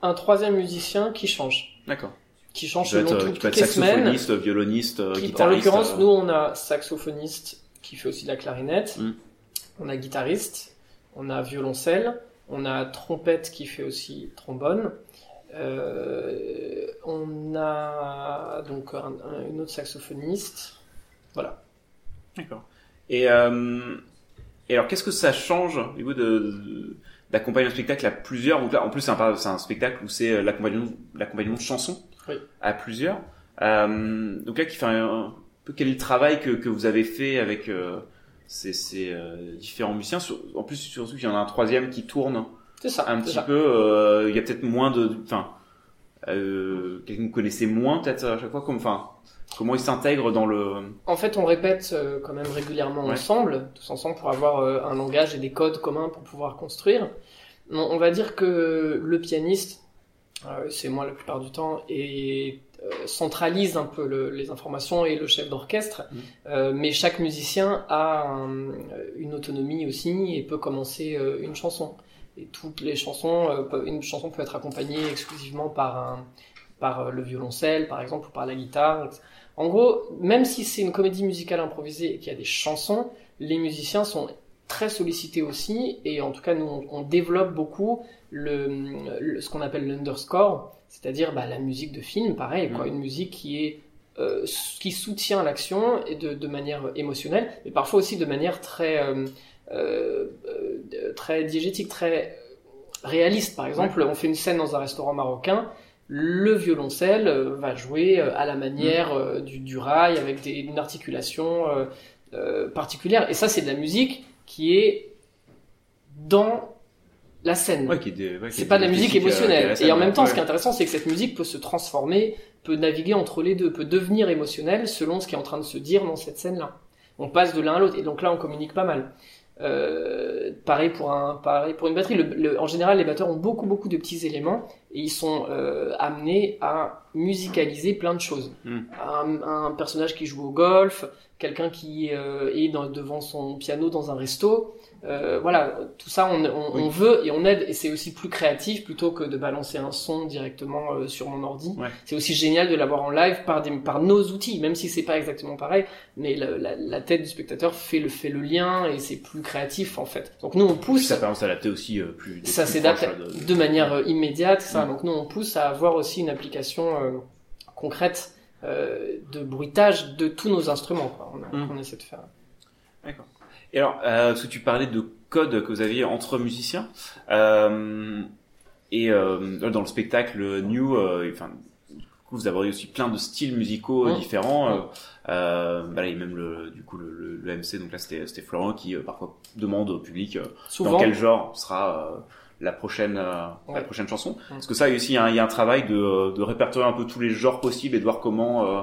un troisième musicien qui change, D'accord. qui change selon être, tout- tu peux toutes être les semaines. saxophoniste, violoniste, euh, Qui- en guitariste. l'occurrence, euh, nous, on a saxophoniste qui fait aussi de la clarinette, Hmm. on a guitariste, on a violoncelle, on a trompette qui fait aussi trombone, euh, on a donc un- un- une autre saxophoniste. Voilà. D'accord. Et, euh, et alors, qu'est-ce que ça change au niveau de, de- d'accompagner un spectacle à plusieurs? Donc là, en plus, c'est un, c'est un spectacle où c'est euh, l'accompagnement, l'accompagnement de chansons Oui. à plusieurs. Euh, donc là, qui fait un, peu quel est le travail que, que vous avez fait avec euh, ces, ces euh, différents musiciens? Sur- En plus, surtout qu'il y en a un troisième qui tourne C'est ça. un c'est petit ça. peu. euh, il y a peut-être moins de, enfin, euh, quelqu'un que vous connaissez moins peut-être à chaque fois. Comme, enfin, comment il s'intègre dans le En fait, on répète euh, quand même régulièrement Ouais. ensemble, tous ensemble, pour avoir euh, un langage et des codes communs pour pouvoir construire. On, va dire que le pianiste, euh, c'est moi la plupart du temps, et centralise un peu le, les informations et le chef d'orchestre, Mm. euh, mais chaque musicien a un- une autonomie aussi et peut commencer euh, une chanson. Et toutes les chansons, euh, une chanson peut être accompagnée exclusivement par un, par le violoncelle, par exemple, ou par la guitare. etc. En gros, même si c'est une comédie musicale improvisée et qu'il y a des chansons, les musiciens sont très sollicités aussi, et en tout cas, nous, on, on développe beaucoup le, le- ce qu'on appelle l'underscore, c'est-à-dire bah, la musique de film, pareil, quoi, Mm. une musique qui est euh, qui soutient l'action et de, de manière émotionnelle, mais parfois aussi de manière très euh, euh, euh, très diégétique, très réaliste. Par exemple, on fait une scène dans un restaurant marocain, le violoncelle euh, va jouer euh, à la manière euh, du, du rail avec des, une articulation particulière. Et ça, c'est de la musique qui est dans la scène. Ouais, ouais, C'est est pas de la musique émotionnelle. Et en même temps, ouais. ce qui est intéressant, c'est que cette musique peut se transformer, peut naviguer entre les deux, peut devenir émotionnelle selon ce qui est en train de se dire dans cette scène-là. On passe de l'un à l'autre, et donc là, on communique pas mal. Euh, pareil pour un, pareil pour une batterie. Le- le- en général, les batteurs ont beaucoup, beaucoup de petits éléments et ils sont euh, amenés à musicaliser plein de choses. Mm. Un, un personnage qui joue au golf, quelqu'un qui euh, est dans- devant son piano dans un resto. Euh, voilà, tout ça, on, on, Oui. on veut et on aide, et c'est aussi plus créatif plutôt que de balancer un son directement euh, sur mon ordi. Ouais. C'est aussi génial de l'avoir en live par, des, par nos outils, même si c'est pas exactement pareil, mais la, la, la tête du spectateur fait le, fait le lien et c'est plus créatif en fait. Donc nous on Puis pousse, ça permet de s'adapter aussi euh, plus. ça s'adapte proche, de- de manière euh, immédiate, ça. Mm. Donc nous on pousse à avoir aussi une application euh, concrète euh, de bruitage de tous nos instruments. Quoi. On, Mm. on essaie de faire. D'accord. Et alors, euh, parce que tu parlais de code que vous aviez entre musiciens, euh, et euh, dans le spectacle New, euh, enfin, vous avez aussi plein de styles musicaux euh, Mm. différents. Mm. Euh, euh, bah là, il y a même le, du coup, le, le- le MC, donc là, c'était c'était Florent qui euh, parfois demande au public euh, Souvent, dans quel genre sera euh, la prochaine euh, la prochaine chanson. Mm. Parce que ça, il y a aussi il y a un, il y a un travail de, de répertorier un peu tous les genres possibles et de voir comment euh,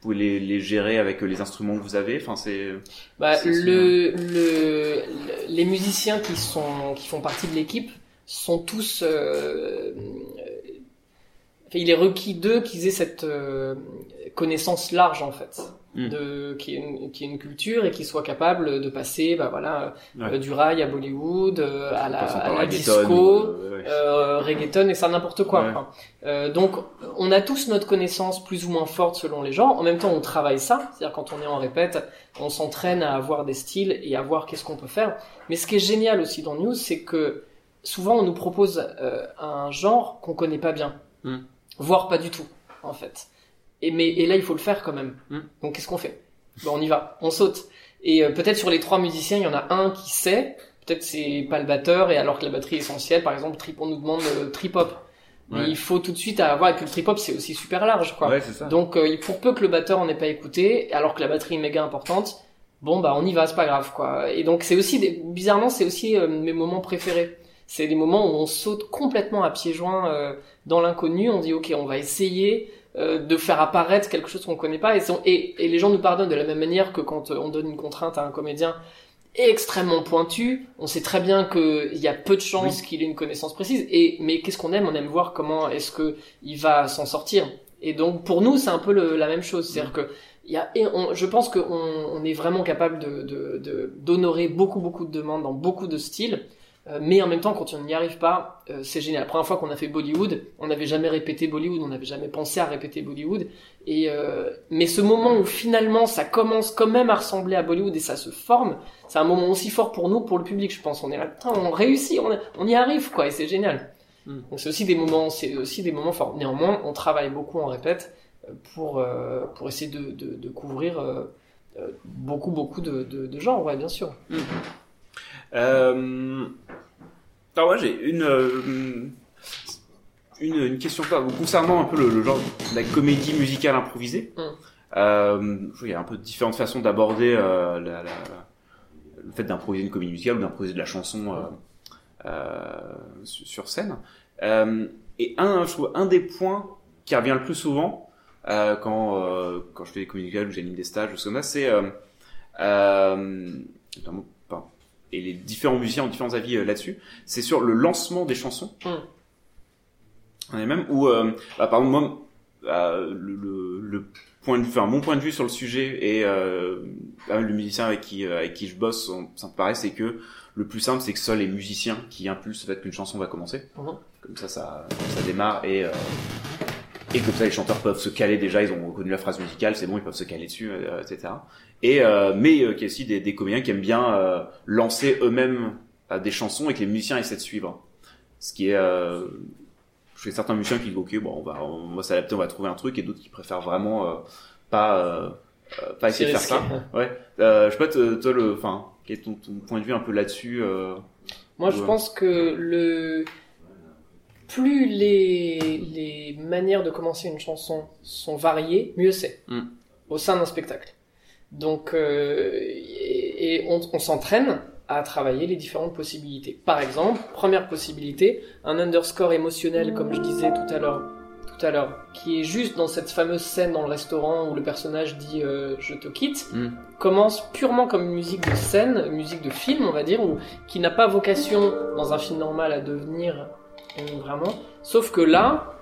pouvez les, les gérer avec les instruments que vous avez. Enfin, c'est Bah, le, le, les musiciens qui sont qui font partie de l'équipe sont tous. euh, euh, il est requis d'eux qu'ils aient cette euh, connaissance large en fait, Mm. de qui est une, qui est une culture et qui soit capable de passer, bah voilà, Ouais. euh, du rail à Bollywood, euh, à la, à la reggaeton, disco. euh, ouais. reggaeton et ça n'importe quoi. Ouais. donc on a tous notre connaissance plus ou moins forte selon les genres. En même temps on travaille ça, c'est-à-dire quand on est en répète, on s'entraîne à avoir des styles et à voir qu'est-ce qu'on peut faire. Mais ce qui est génial aussi dans News, c'est que souvent on nous propose un genre qu'on connaît pas bien, Mm. Voire pas du tout en fait. Et mais et là il faut le faire quand même. Mm. Donc qu'est-ce qu'on fait? Ben on y va, on saute. Et euh, peut-être sur les trois musiciens, il y en a un qui sait, peut-être c'est pas le batteur, et alors que la batterie est essentielle, par exemple, trip, on nous demande euh, trip-hop. Mais Ouais. il faut tout de suite avoir, et puis le trip-hop c'est aussi super large, quoi. Ouais, ça. Donc euh, pour peu que le batteur en ait pas écouté, alors que la batterie est méga importante, bon bah on y va, c'est pas grave, quoi. Et donc c'est aussi, des... bizarrement, c'est aussi euh, mes moments préférés. C'est des moments où on saute complètement à pieds joints euh, dans l'inconnu, on dit ok, on va essayer euh, de faire apparaître quelque chose qu'on connaît pas, et, c'est- et, et les gens nous pardonnent de la même manière que quand euh, on donne une contrainte à un comédien extrêmement pointu, on sait très bien qu'il y a peu de chances qu'il ait une connaissance précise, et mais qu'est-ce qu'on aime? On aime voir comment est-ce que il va s'en sortir. Et donc pour nous, c'est un peu le- la même chose, c'est-à-dire que il y a, et on- je pense qu'on on est vraiment capable de de- de- d'honorer beaucoup beaucoup de demandes dans beaucoup de styles. Euh, mais en même temps, quand on n'y arrive pas, euh, c'est génial. La première fois qu'on a fait Bollywood, on n'avait jamais répété Bollywood, on n'avait jamais pensé à répéter Bollywood. Et euh, mais ce moment où finalement ça commence quand même à ressembler à Bollywood et ça se forme, c'est un moment aussi fort pour nous, pour le public, je pense. On est là, putain, on réussit, on, on y arrive, quoi, et c'est génial. Mm. Donc c'est aussi des moments, c'est aussi des moments forts. Néanmoins, on travaille beaucoup en répète pour euh, pour essayer de, de, de couvrir euh, beaucoup beaucoup de, de, de genres, ouais, bien sûr. Euh... Alors ouais, j'ai une, euh, une une question concernant un peu le, le genre de la comédie musicale improvisée. Mm. Euh, qu'il y a un peu différentes façons d'aborder euh, la, la- le fait d'improviser une comédie musicale ou d'improviser de la chanson euh, euh, sur scène. Et un, je trouve un des points qui revient le plus souvent quand quand je fais des comédies musicales ou j'anime des stages ou ce c'est euh, et les différents musiciens ont différents avis euh, là-dessus, c'est sur le lancement des chansons. Mm. On est même où, euh, bah, par exemple, moi, le, le, le, point de vue, enfin mon point de vue sur le sujet et euh, le musicien avec qui avec qui je bosse, ça me paraît, c'est que le plus simple, c'est que seuls les musiciens qui impulsent le fait qu'une chanson va commencer. Mhm. Comme ça, ça, ça démarre et euh, et comme ça, les chanteurs peuvent se caler déjà. Ils ont reconnu la phrase musicale, c'est bon, ils peuvent se caler dessus, euh, etc. Et euh, mais euh, qu'il y a aussi des, des comédiens qui aiment bien euh, lancer eux-mêmes des chansons et que les musiciens essaient de suivre. Ce qui est fais certains musiciens qui disent ok bon on va on va s'adapter on va trouver un truc et d'autres qui préfèrent vraiment pas pas essayer de faire ça ouais je sais pas toi le enfin quel est ton, point de vue un peu là-dessus euh, Moi, je pense que le plus les, les manières de commencer une chanson sont variées, mieux c'est hmm. au sein d'un spectacle. Donc, euh, et, on, on s'entraîne à travailler les différentes possibilités. Par exemple, première possibilité, un underscore émotionnel, comme je disais tout à l'heure, à l'heure, qui est juste dans cette fameuse scène dans le restaurant où le personnage dit euh, je te quitte, hmm. commence purement comme une musique de scène, une musique de film, on va dire, ou qui n'a pas vocation dans un film normal à devenir vraiment. Sauf que là,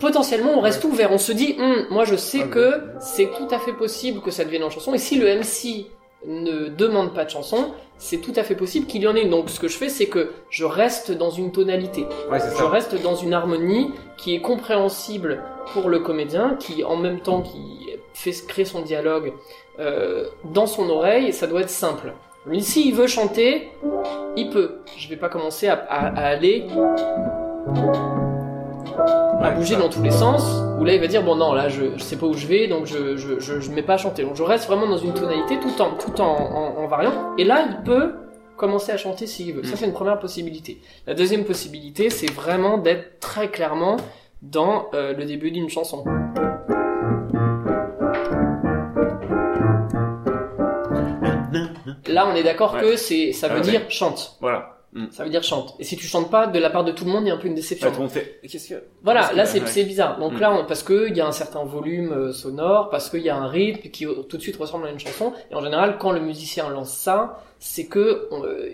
potentiellement, on reste ouvert. On se dit, hum, moi je sais que c'est tout à fait possible que ça devienne en chanson. Et si le MC ne demande pas de chanson, c'est tout à fait possible qu'il y en ait une. Donc ce que je fais, c'est que je reste dans une tonalité. je reste dans une harmonie qui est compréhensible pour le comédien, qui en même temps qui fait créer son dialogue euh, dans son oreille, ça doit être simple. Lui, s'il veut chanter, il peut. Je vais pas commencer à aller à bouger dans tous les sens, où là il va dire bon non là je, je sais pas où je vais donc je, je, je, je mets pas à chanter. Donc je reste vraiment dans une tonalité tout en tout en, en, variant. Et là il peut commencer à chanter s'il veut. Ça c'est une première possibilité. La deuxième possibilité c'est vraiment d'être très clairement dans euh, le début d'une chanson. Là on est d'accord que c'est ça veut dire chante. Voilà. Mm. Ça veut dire chante. Et si tu chantes pas, de la part de tout le monde, il y a un peu une déception. Qu'est-ce que Voilà, là c'est c'est bizarre. Donc mm. là, parce que il y a un certain volume euh, sonore, parce qu'il y a un rythme qui tout de suite ressemble à une chanson. Et en général, quand le musicien lance ça, c'est que euh,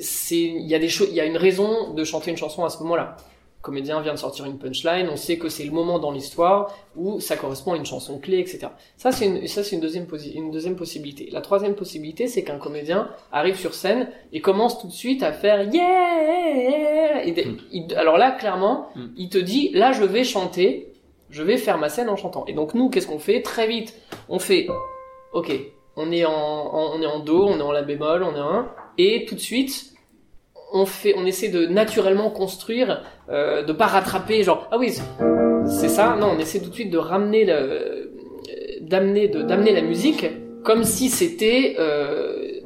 c'est il y a des choses, il y a une raison de chanter une chanson à ce moment-là comédien vient de sortir une punchline, on sait que c'est le moment dans l'histoire où ça correspond à une chanson clé, etc. Ça, c'est une, ça, c'est une deuxième, une deuxième possibilité. La troisième possibilité, c'est qu'un comédien arrive sur scène et commence tout de suite à faire yeah! Hmm. alors là, clairement, hmm. il te dit, là, je vais chanter, je vais faire ma scène en chantant. Et donc, nous, qu'est-ce qu'on fait? Très vite, on fait, ok, on est en, on est en do, on est en la bémol, on est en et tout de suite, on fait, on essaie de naturellement construire, euh, de pas rattraper, genre ah oui, c'est ça. Non, on essaie tout de suite de ramener le, d'amener, de d'amener la musique comme si c'était euh,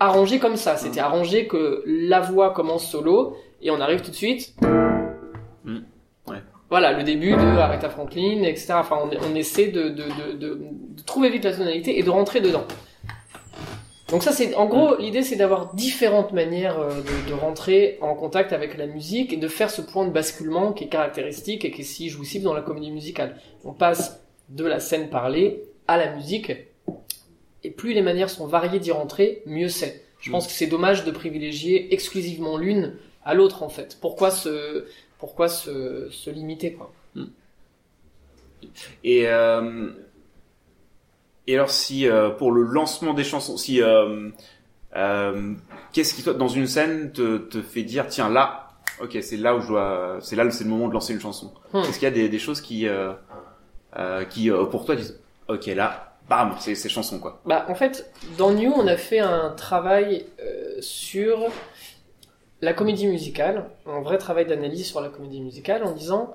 arrangé comme ça. C'était arrangé que la voix commence solo et on arrive tout de suite. Mm. Voilà, le début de Aretha Franklin, etc. Enfin, on, on essaie de, de, de, de, trouver vite la tonalité et de rentrer dedans. Donc ça, c'est en gros l'idée, c'est d'avoir différentes manières euh, de, de, rentrer en contact avec la musique et de faire ce point de basculement qui est caractéristique et qui est si jouissif dans la comédie musicale. On passe de la scène parlée à la musique, et plus les manières sont variées d'y rentrer, mieux c'est. Je pense mm. que c'est dommage de privilégier exclusivement l'une à l'autre en fait. Pourquoi se pourquoi se, se limiter quoi? Mm. Et euh, et alors si euh, pour le lancement des chansons, si euh, euh, qu'est-ce qui toi dans une scène te, te fait dire tiens là, ok c'est là où je dois, c'est là c'est le moment de lancer une chanson. Hmm. Est-ce qu'il y a des, des choses qui euh, euh qui pour toi disent ok là bam c'est ces chansons quoi. Bah en fait dans New on a fait un travail sur la comédie musicale, un vrai travail d'analyse sur la comédie musicale en disant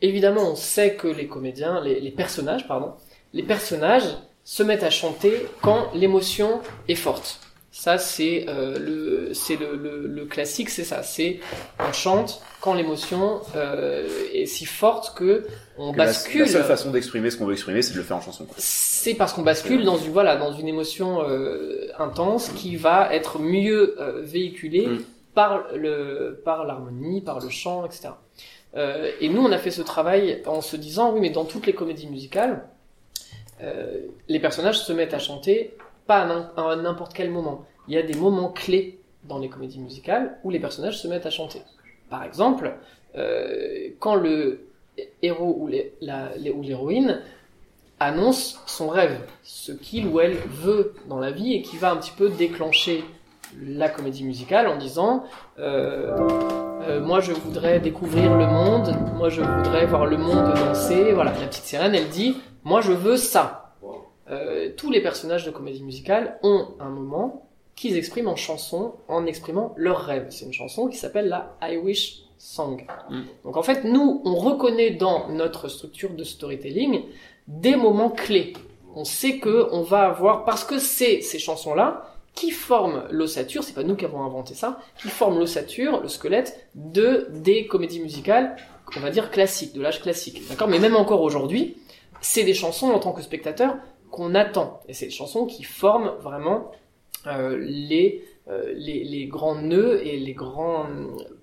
évidemment on sait que les comédiens, les, les personnages pardon, les personnages se mettent à chanter quand l'émotion est forte. Ça, c'est euh, le, c'est le, le, classique, c'est ça. C'est on chante quand l'émotion euh, est si forte que on bascule. La, seule façon d'exprimer ce qu'on veut exprimer, c'est de le faire en chanson. C'est parce qu'on bascule dans une voilà dans une émotion euh, intense qui va être mieux euh, véhiculée mm. par le par l'harmonie, par le chant, etc. Euh, et nous, on a fait ce travail en se disant oui, mais dans toutes les comédies musicales euh, les personnages se mettent à chanter pas à n'importe quel moment. Il y a des moments clés dans les comédies musicales où les personnages se mettent à chanter. Par exemple, euh, quand le héros ou l'héroïne annonce son rêve, ce qu'il ou elle veut dans la vie et qui va un petit peu déclencher la comédie musicale en disant euh, moi je voudrais découvrir le monde, moi je voudrais voir le monde danser. Voilà, la petite sirène elle dit moi je veux ça. Euh, tous les personnages de comédie musicale ont un moment qu'ils expriment en chanson en exprimant leur rêve. C'est une chanson qui s'appelle la I Wish Song. Mm. Donc en fait nous on reconnaît dans notre structure de storytelling des moments clés. On sait que on va avoir parce que c'est ces chansons là qui forment l'ossature, c'est pas nous qui avons inventé ça, qui forment l'ossature, le squelette de des comédies musicales, on va dire classiques, de l'âge classique. D'accord? Mais même encore aujourd'hui, c'est des chansons en tant que spectateur qu'on attend. Et c'est des chansons qui forment vraiment euh, les, euh, les, les, grands nœuds et les grands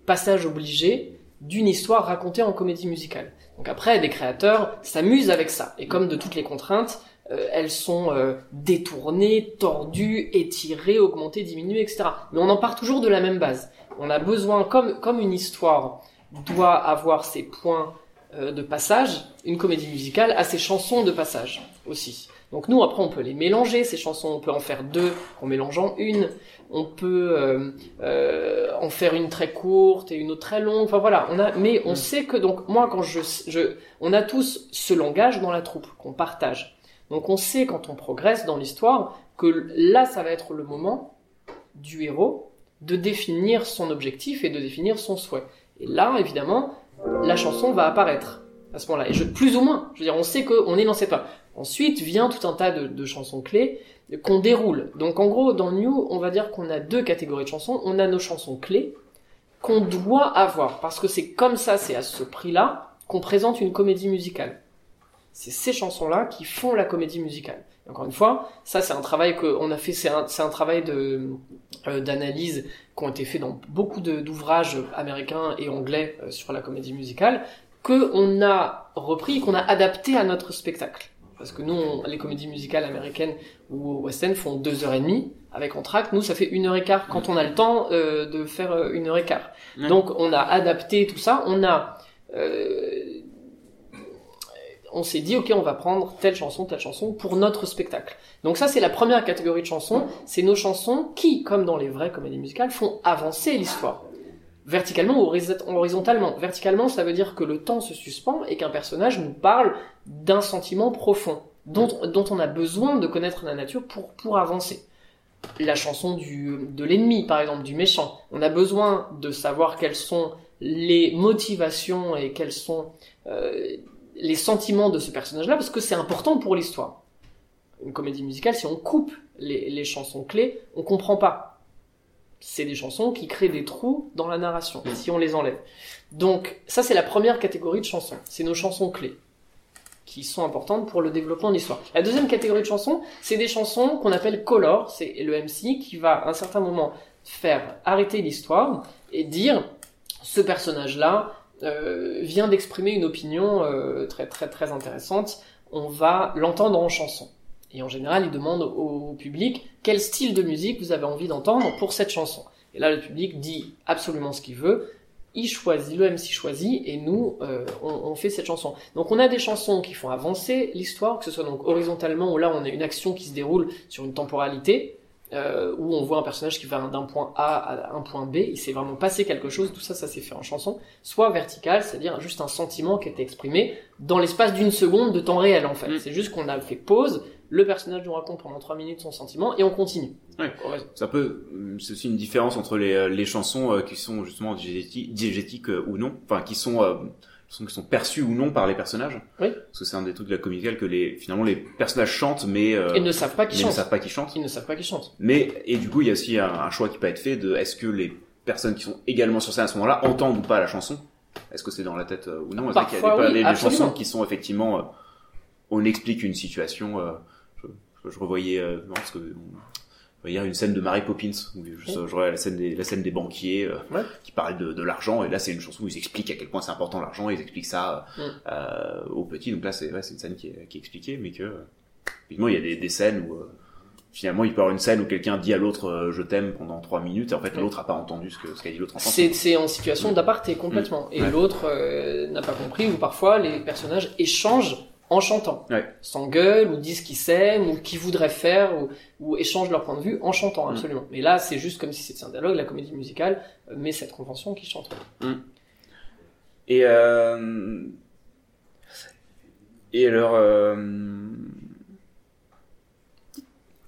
passages obligés d'une histoire racontée en comédie musicale. Donc après, des créateurs s'amusent avec ça. Et comme de toutes les contraintes, euh, elles sont euh, détournées, tordues, étirées, augmentées, diminuées, etc. Mais on en part toujours de la même base. On a besoin, comme, comme une histoire doit avoir ses points euh, de passage, une comédie musicale a ses chansons de passage aussi. Donc nous, après, on peut les mélanger, ces chansons, on peut en faire deux en mélangeant une, on peut en faire une très courte et une autre très longue, enfin voilà, on a, mais on mm. sait que, donc moi, quand je, je, on a tous ce langage dans la troupe qu'on partage. Donc on sait quand on progresse dans l'histoire que là, ça va être le moment du héros de définir son objectif et de définir son souhait. Et là, évidemment, la chanson va apparaître à ce moment-là. Et je, plus ou moins, je veux dire, on sait qu'on est dans cette phase. Ensuite vient tout un tas de, chansons clés qu'on déroule. Donc en gros, dans New, on va dire qu'on a deux catégories de chansons. On a nos chansons clés qu'on doit avoir, parce que c'est comme ça, c'est à ce prix-là qu'on présente une comédie musicale c'est ces chansons-là qui font la comédie musicale. encore une fois, ça c'est un travail qu'on a fait, c'est un, un, travail de euh, d'analyse qui ont été fait dans beaucoup d'ouvrages américains et anglais euh, sur la comédie musicale, que on a repris, qu'on a adapté à notre spectacle. Parce que nous, les comédies musicales américaines ou West End font deux heures et demie. Avec Entracte, nous, ça fait une heure et quart quand on a le temps euh, de faire une heure et quart. Donc, on a adapté tout ça. On a on s'est dit, ok, on va prendre telle chanson, telle chanson pour notre spectacle. Donc ça, c'est la première catégorie de chansons. C'est nos chansons qui, comme dans les vraies comédies musicales, font avancer l'histoire. Verticalement ou horizontalement. Verticalement, ça veut dire que le temps se suspend et qu'un personnage nous parle d'un sentiment profond, dont, on a besoin de connaître la nature pour, pour avancer la chanson du, de l'ennemi, par exemple, du méchant. On a besoin de savoir quelles sont les motivations et quelles sont euh, les sentiments de ce personnage-là parce que c'est important pour l'histoire. Une comédie musicale, si on coupe les, chansons clés, on comprend pas. C'est des chansons qui créent des trous dans la narration, si on les enlève. Donc, ça, c'est la première catégorie de chansons. C'est nos chansons clés qui sont importantes pour le développement de l'histoire. La deuxième catégorie de chansons, c'est des chansons qu'on appelle color, c'est le MC qui va à un certain moment faire arrêter l'histoire et dire ce personnage-là euh, vient d'exprimer une opinion euh, très très très intéressante. On va l'entendre en chanson. Et en général, il demande au, public quel style de musique vous avez envie d'entendre pour cette chanson. Et là, le public dit absolument ce qu'il veut. Il choisit, le MC choisit, et nous, euh, on, fait cette chanson. Donc on a des chansons qui font avancer l'histoire, que ce soit donc horizontalement, où là on a une action qui se déroule sur une temporalité, euh, où on voit un personnage qui va d'un point A à un point B, il s'est vraiment passé quelque chose, tout ça, ça s'est fait en chanson, soit vertical, c'est-à-dire juste un sentiment qui a été exprimé dans l'espace d'une seconde de temps réel en fait. Mm. C'est juste qu'on a fait pause, le personnage nous raconte pendant trois minutes son sentiment et on continue. Ouais. Ça peut, c'est aussi une différence entre les, euh, les chansons euh, qui sont justement diégétiques, ou non, enfin qui sont qui sont perçus ou non par les personnages. Oui. Parce que c'est un des trucs de la comédie que les finalement les personnages chantent mais euh, ils ne savent pas qu'ils chantent. ne savent pas qu'ils chantent. Ils ne savent pas qu'ils chantent. Mais et du coup il y a aussi un, choix qui peut être fait de est-ce que les personnes qui sont également sur scène à ce moment-là entendent ou pas la chanson? Est-ce que c'est dans la tête euh, ou non? Est-ce qu'il y a des, des chansons qui sont effectivement euh, on explique une situation euh, je, je, revoyais parce que il y a une scène de Mary Poppins où je, je la scène des la scène des banquiers euh, qui parlent de, de l'argent. Et là c'est une chanson où ils expliquent à quel point c'est important l'argent. Ils expliquent ça euh, aux petits donc là c'est ouais, c'est une scène qui est, qui est expliquée mais que évidemment il y a des, des scènes où euh, finalement, il peut y avoir une scène où quelqu'un dit à l'autre euh, je t'aime pendant trois minutes et en fait l'autre a pas entendu ce que ce qu'a dit l'autre. C'est c'est en situation d'aparté complètement. Et Ouais. l'autre n'a pas compris ou parfois les personnages échangent en chantant, Ouais. s'engueulent ou disent qu'ils s'aiment ou qu'ils voudraient faire ou, ou échangent leur point de vue en chantant Mm. absolument. Mais là c'est juste comme si c'était un dialogue, la comédie musicale euh, met cette convention qui chante. Et euh... et alors euh...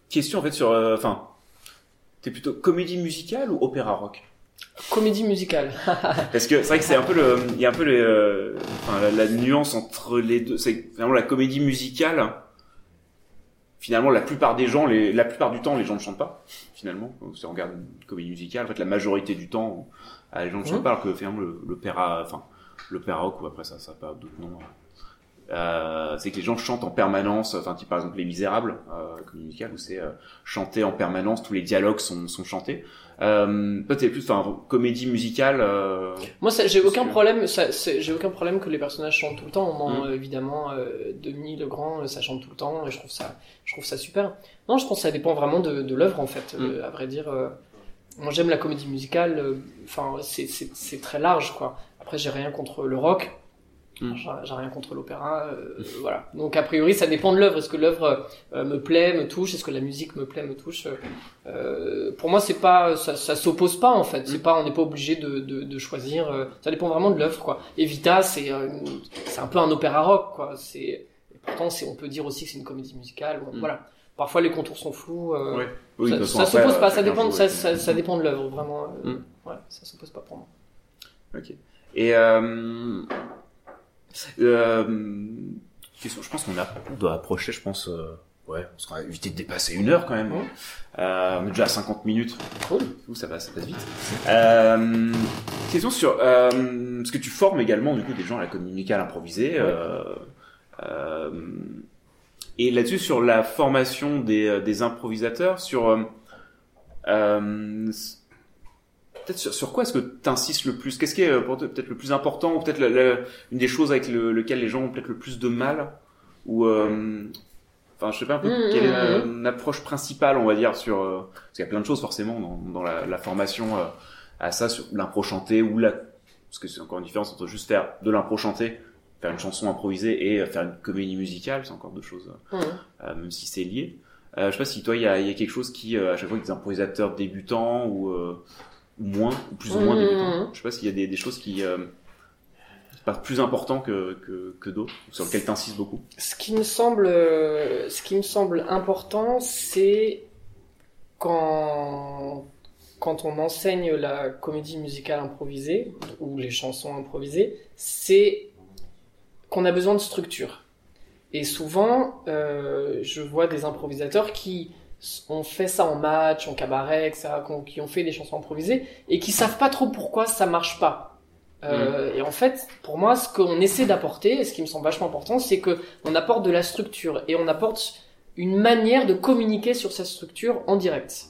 question en fait sur euh, enfin t'es plutôt comédie musicale ou opéra rock? Comédie musicale. Parce que c'est vrai que c'est un peu le, il y a un peu les, euh, enfin, la, la nuance entre les deux. C'est vraiment la comédie musicale. Finalement, la plupart des gens, les, la plupart du temps, les gens ne chantent pas. Finalement, si on regarde une comédie musicale, en fait, la majorité du temps, euh, les gens ne chantent Mhm. pas. Alors que finalement, le- l'opéra, enfin, l'opéra rock ou après ça, ça n'a pas d'autres noms. Euh, c'est que les gens chantent en permanence, enfin, type, par exemple Les Misérables, euh, comédie musicale, où c'est euh, chanté en permanence, tous les dialogues sont, sont chantés. Euh, toi, t'es plus, enfin, comédie musicale. Euh... Moi, ça- j'ai aucun que- problème. ça- c'est- J'ai aucun problème que les personnages chantent tout le temps. Moi, Mm. évidemment, euh, Denis Legrand, euh, ça chante tout le temps, et je trouve ça, je trouve ça super. Non, je pense que ça dépend vraiment de, de l'œuvre, en fait. Mm. Euh, à vrai dire, euh, moi, j'aime la comédie musicale. euh, Enfin, c'est- c'est c'est très large, quoi. Après, j'ai rien contre le rock. Mm. J'ai rien contre l'opéra, euh, voilà. Donc a priori, ça dépend de l'œuvre. Est-ce que l'œuvre euh, me plaît, me touche? Est-ce que la musique me plaît, me touche? Euh, Pour moi, c'est pas, ça, ça s'oppose pas en fait. C'est Mm. pas, on n'est pas obligé de, de, de choisir. euh, ça dépend vraiment de l'œuvre, quoi. Evita, c'est, euh, c'est un peu un opéra rock, quoi. C'est, et pourtant, c'est, on peut dire aussi que c'est une comédie musicale. Bon, Mm. Voilà. Parfois, les contours sont flous. euh, Ouais. Oui, ça, ça s'oppose euh, pas. Ça dépend, ça, ça, ça dépend de l'œuvre, vraiment. euh, Mm. Ouais, ça s'oppose pas pour moi. Ok. Et euh, question, je pense qu'on a, on doit approcher, je pense, euh, ouais, on sera éviter de dépasser une heure quand même. Ouais. Euh, on est déjà à 50 minutes. Ouh, ça va, ça passe vite. Euh, question sur, euh, parce que tu formes également du coup des gens à la musicale improvisée. Euh, euh, et là-dessus sur la formation des, euh, des improvisateurs, sur euh, euh, peut-être sur, sur quoi est-ce que tu insistes le plus? Qu'est-ce qui est euh, peut-être le plus important ou peut-être une des choses avec le, lequel les gens ont peut-être le plus de mal? Ou euh, enfin je sais pas un peu Mmh, quelle est mmh, la- une approche principale on va dire sur euh, parce qu'il y a plein de choses forcément dans, dans la, la formation euh, à ça sur l'impro chanté ou la parce que c'est encore une différence entre juste faire de l'impro chanté faire une chanson improvisée et euh, faire une comédie musicale c'est encore deux choses même si c'est lié. Je sais pas si toi il y a, il y a quelque chose qui à chaque fois avec des improvisateurs débutants ou, euh, ou moins ou plus ou moins Mhm, débutants. mhm. Je sais pas s'il y a des, des choses qui euh, pas plus important que que, que d'autres sur lesquelles t'insistes beaucoup. Ce qui me semble, euh, ce qui me semble important, c'est quand, quand on enseigne la comédie musicale improvisée ou les chansons improvisées, c'est qu'on a besoin de structure. Et souvent, euh, je vois des improvisateurs qui ont fait ça en match, en cabaret, etc., qui ont fait des chansons improvisées et qui savent pas trop pourquoi ça marche pas. Euh, Et en fait, pour moi, ce qu'on essaie d'apporter, et ce qui me semble vachement important, c'est que on apporte de la structure et on apporte une manière de communiquer sur cette structure en direct.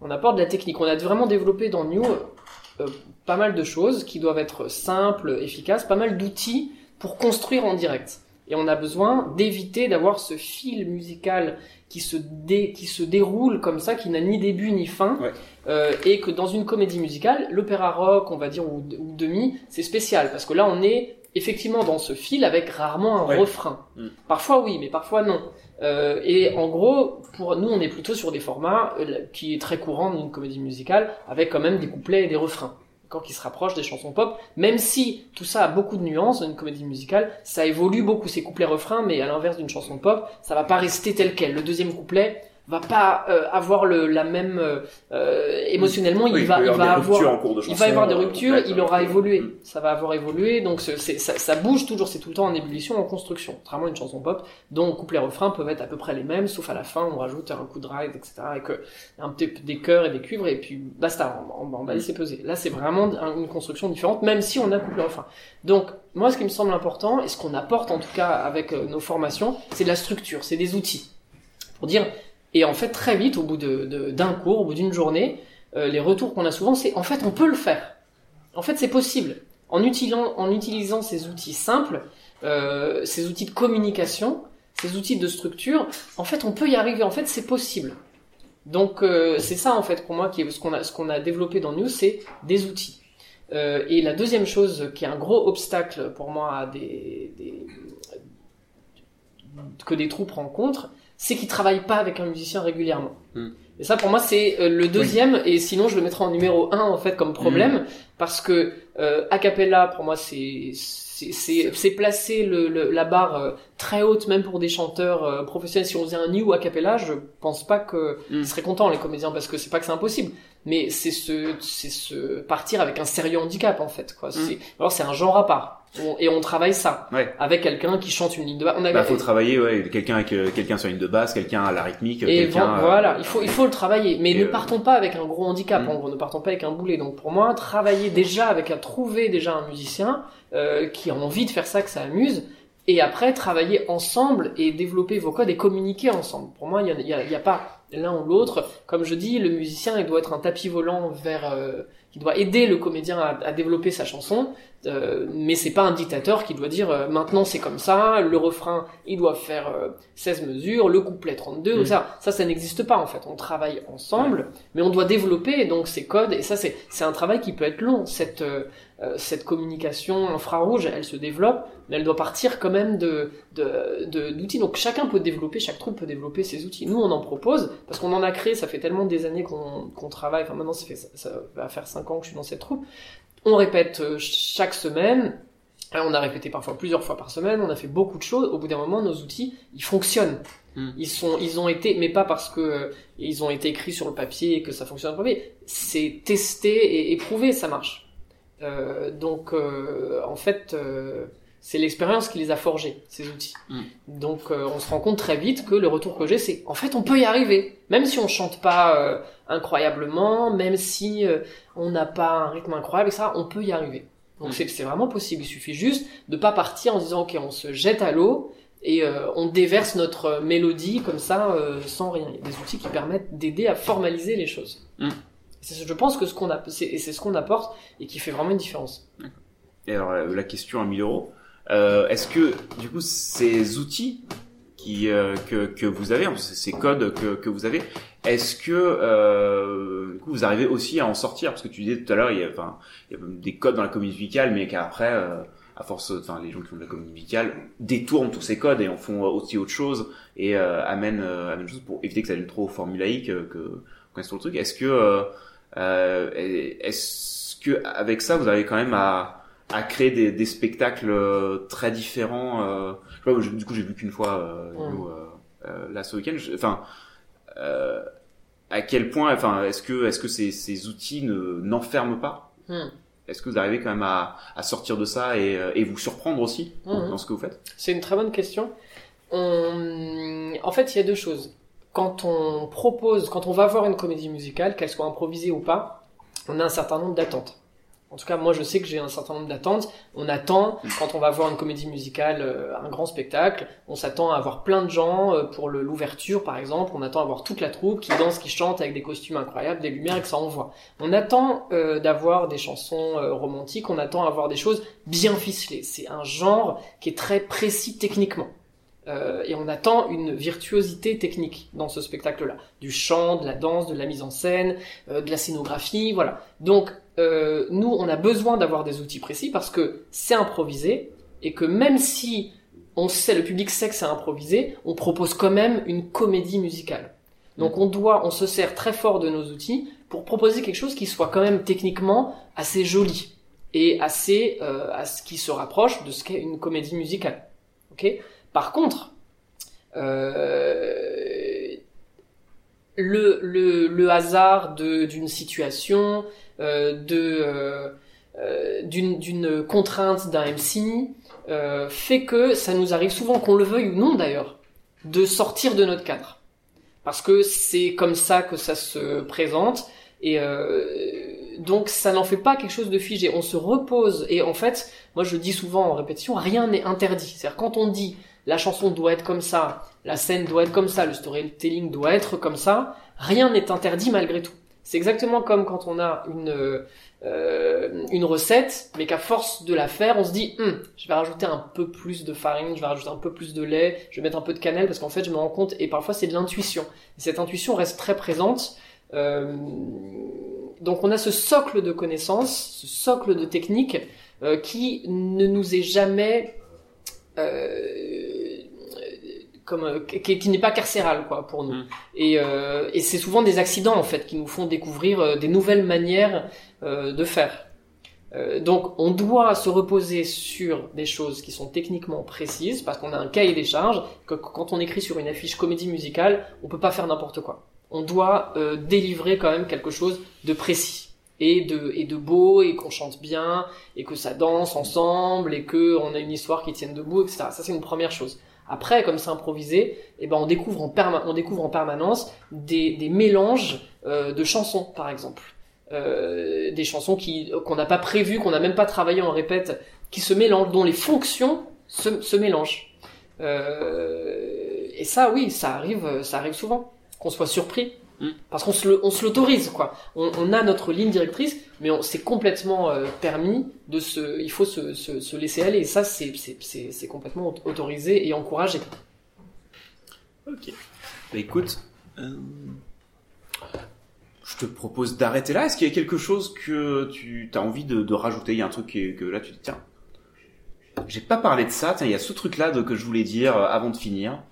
On apporte de la technique. On a vraiment développé dans New euh, pas mal de choses qui doivent être simples, efficaces, pas mal d'outils pour construire en direct. Et on a besoin d'éviter d'avoir ce fil musical qui se, dé, qui se déroule comme ça, qui n'a ni début ni fin, Ouais. euh, et que dans une comédie musicale, l'opéra rock, on va dire, ou, ou demi, c'est spécial, parce que là, on est effectivement dans ce fil avec rarement un Ouais. refrain. Mm. Parfois oui, mais parfois non. Euh, et en gros, pour nous, on est plutôt sur des formats euh, qui est très courant dans une comédie musicale, avec quand même des couplets et des refrains, d'accord, qui se rapprochent des chansons pop. Même si tout ça a beaucoup de nuances dans une comédie musicale, ça évolue beaucoup ces couplets-refrains, mais à l'inverse d'une chanson pop, ça va pas rester tel quel. Le deuxième couplet va pas euh, avoir le, la même euh, euh, émotionnellement, il va, il va avoir en cours de il va y avoir des ruptures, il aura évolué. mm. Ça va avoir évolué, donc ça, ça bouge toujours, c'est tout le temps en ébullition, en construction. Contrairement à une chanson pop, dont couplet et refrain peuvent être à peu près les mêmes, sauf à la fin, on rajoute un coup de ride, etc. Et que, un petit peu des chœurs et des cuivres, et puis basta, on, on, on va laisser peser. Là, c'est vraiment un- une construction différente, même si on a couplet et refrain. Donc, moi, ce qui me semble important, et ce qu'on apporte en tout cas avec euh, nos formations, c'est de la structure, c'est des outils. Pour dire, et en fait, très vite, au bout de, d'un cours, au bout d'une journée, euh, les retours qu'on a souvent, c'est en fait, on peut le faire. En fait, c'est possible. En utilisant, en utilisant ces outils simples, euh, ces outils de communication, ces outils de structure, en fait, on peut y arriver. En fait, c'est possible. Donc euh, c'est ça en fait pour moi qui est ce qu'on a ce qu'on a développé dans News, c'est des outils. Euh, et la deuxième chose qui est un gros obstacle pour moi à des, des que des troupes rencontrent, c'est qu'ils travaillent pas avec un musicien régulièrement. Hmm. Et ça pour moi c'est euh, le deuxième et sinon je le mettrai en numéro un en fait comme problème Hmm. parce que euh, a cappella pour moi c'est c'est- placer le, le- la barre euh, très haute même pour des chanteurs euh, professionnels si on faisait un new a cappella je pense pas que Mm. ils seraient contents les comédiens parce que c'est pas que c'est impossible mais c'est ce c'est ce partir avec un sérieux handicap en fait quoi alors c'est un genre à part On- et on travaille ça Ouais. avec quelqu'un qui chante une ligne de basse on a Bah, faut travailler, ouais, quelqu'un avec euh, quelqu'un sur une de basse, quelqu'un à la rythmique, et euh, voilà, il faut, il faut le travailler. Mais et, ne euh, partons pas avec un gros handicap, Mm. en gros, ne partons pas avec un boulet. Donc pour moi, travailler déjà avec un, trouver déjà un musicien euh, qui a envie de faire ça, que ça amuse, et après travailler ensemble et développer vos codes et communiquer ensemble. Pour moi, il y a, y a- y a pas l'un ou l'autre. Comme je dis, le musicien, il doit être un tapis volant vers, euh, qui doit aider le comédien à, à développer sa chanson. Euh, mais c'est pas un dictateur qui doit dire euh, maintenant c'est comme ça, le refrain il doit faire euh, 16 mesures, le couplet 32, ou Mm. ça, ça ça n'existe pas en fait. On travaille ensemble, mais on doit développer donc ces codes et ça c'est c'est un travail qui peut être long. Cette euh, cette communication infrarouge, elle se développe, mais elle doit partir quand même de de de- d'outils. Donc chacun peut développer, chaque troupe peut développer ses outils. Nous on en propose parce qu'on en a créé. Ça fait tellement des années qu'on qu'on travaille. Enfin maintenant ça fait ça va faire 5 ans que je suis dans cette troupe. On répète euh, chaque semaine. On a répété parfois plusieurs fois par semaine, on a fait beaucoup de choses. Au bout d'un moment, nos outils, ils fonctionnent. Mm. Ils sont, ils ont été, mais pas parce que euh, ils ont été écrits sur le papier et que ça fonctionne sur le papier. C'est testé et éprouvé, ça marche. Euh, donc, euh, en fait, euh, c'est l'expérience qui les a forgés, ces outils. Mm. Donc, euh, on se rend compte très vite que le retour que j'ai, c'est en fait, on peut y arriver, même si on chante pas euh, incroyablement, même si euh, on n'a pas un rythme incroyable, etc. On peut y arriver. Donc Mm. c'est c'est vraiment possible. Il suffit juste de pas partir en disant ok, on se jette à l'eau et euh, on déverse notre mélodie comme ça euh, sans rien. Il y a des outils qui permettent d'aider à formaliser les choses. Mm. Je pense que ce qu'on a, c'est c'est ce qu'on apporte et qui fait vraiment une différence. Et alors euh, la question à 1000 euros, euh, est-ce que du coup ces outils qui euh, que, que vous avez, ces codes que, que vous avez, est-ce que euh, du coup vous arrivez aussi à en sortir? Parce que tu disais tout à l'heure, il y a, enfin, il y a des codes dans la comédie musicale, mais qu'après, euh, à force, enfin les gens qui font de la comédie musicale détournent tous ces codes et en font aussi autre chose et euh, amènent, euh, amènent chose pour éviter que ça devienne trop formulaïque, euh, que qu'on trop le truc. Est-ce que euh, est-ce que avec ça vous avez quand même à à créer des, des spectacles euh, très différents. Euh, je sais pas, je- du coup, j'ai vu qu'une fois euh, Mm. nous, euh, euh, là ce week-end. Je- Enfin, euh, à quel point, enfin, est-ce que est-ce que ces, ces outils ne n'enferment pas? Hmm. Est-ce que vous arrivez quand même à, à sortir de ça et, euh, et vous surprendre aussi Mhm. dans ce que vous faites? C'est une très bonne question. On... En fait, il y a deux choses. Quand on propose, quand on va voir une comédie musicale, qu'elle soit improvisée ou pas, on a un certain nombre d'attentes. En tout cas, moi, je sais que j'ai un certain nombre d'attentes. On attend, quand on va voir une comédie musicale, euh, un grand spectacle, on s'attend à avoir plein de gens euh, pour l'ouverture, par exemple. On attend à voir toute la troupe qui danse, qui chante avec des costumes incroyables, des lumières et que ça envoie. On attend euh, d'avoir des chansons romantiques, on attend à avoir des choses bien ficelées. C'est un genre qui est très précis techniquement. Euh, et on attend une virtuosité technique dans ce spectacle-là. Du chant, de la danse, de la mise en scène, euh, de la scénographie, voilà. Donc, euh, nous, on a besoin d'avoir des outils précis parce que c'est improvisé et que même si on sait, le public sait que c'est improvisé, on propose quand même une comédie musicale. Donc on doit, on se sert très fort de nos outils pour proposer quelque chose qui soit quand même techniquement assez joli et assez euh, à ce qui se rapproche de ce qu'est une comédie musicale. Ok? Par contre, euh, le, le, le hasard d'une situation, euh, de euh, euh, d'une contrainte d'un MC fait que ça nous arrive souvent, qu'on le veuille ou non d'ailleurs, de sortir de notre cadre. Parce que c'est comme ça que ça se présente et donc ça n'en fait pas quelque chose de figé. On se repose et en fait, moi je dis souvent en répétition, rien n'est interdit. C'est-à-dire quand on dit la chanson doit être comme ça, la scène doit être comme ça, le storytelling doit être comme ça, rien n'est interdit malgré tout. C'est exactement comme quand on a une euh, une recette, mais qu'à force de la faire, on se dit, Hum, je vais rajouter un peu plus de farine, je vais rajouter un peu plus de lait, je vais mettre un peu de cannelle, parce qu'en fait, je me rends compte, et parfois c'est de l'intuition. Cette intuition reste très présente. Euh, donc on a ce socle de connaissances, ce socle de techniques euh, qui ne nous est jamais comme euh, qui, qui n'est pas carcéral quoi pour nous. Mm. Et, euh, et c'est souvent des accidents en fait qui nous font découvrir euh, des nouvelles manières euh, de faire. Euh, donc on doit se reposer sur des choses qui sont techniquement précises parce qu'on a un cahier des charges. Que, quand on écrit sur une affiche comédie musicale, on peut pas faire n'importe quoi. On doit délivrer quand même quelque chose de précis et de et de beau et qu'on chante bien et que ça danse ensemble et que on a une histoire qui tienne debout, etc. Ça c'est une première chose. Après, comme c'est improvisé, eh ben on découvre en permanence des, des mélanges euh, de chansons, par exemple. Euh, des chansons qui qu'on n'a pas prévues, qu'on n'a même pas travaillé en répète, qui se mélangent, dont les fonctions se, se mélangent. Euh, et ça, oui, ça arrive, ça arrive souvent, qu'on soit surpris, Mm. parce qu'on se le- on se l'autorise, quoi. On, on a notre ligne directrice, mais on c'est complètement euh, permis de se, il faut se, se, se laisser aller. Et ça, c'est c'est c'est c'est complètement aut- autorisé et encouragé. Ok. Bah écoute, euh, je te propose d'arrêter là. Est-ce qu'il y a quelque chose que tu as envie de, de rajouter? Il y a un truc que là tu te dis, tiens, j'ai pas parlé de ça. Tiens, il y a ce truc-là de- que je voulais dire euh, avant de finir.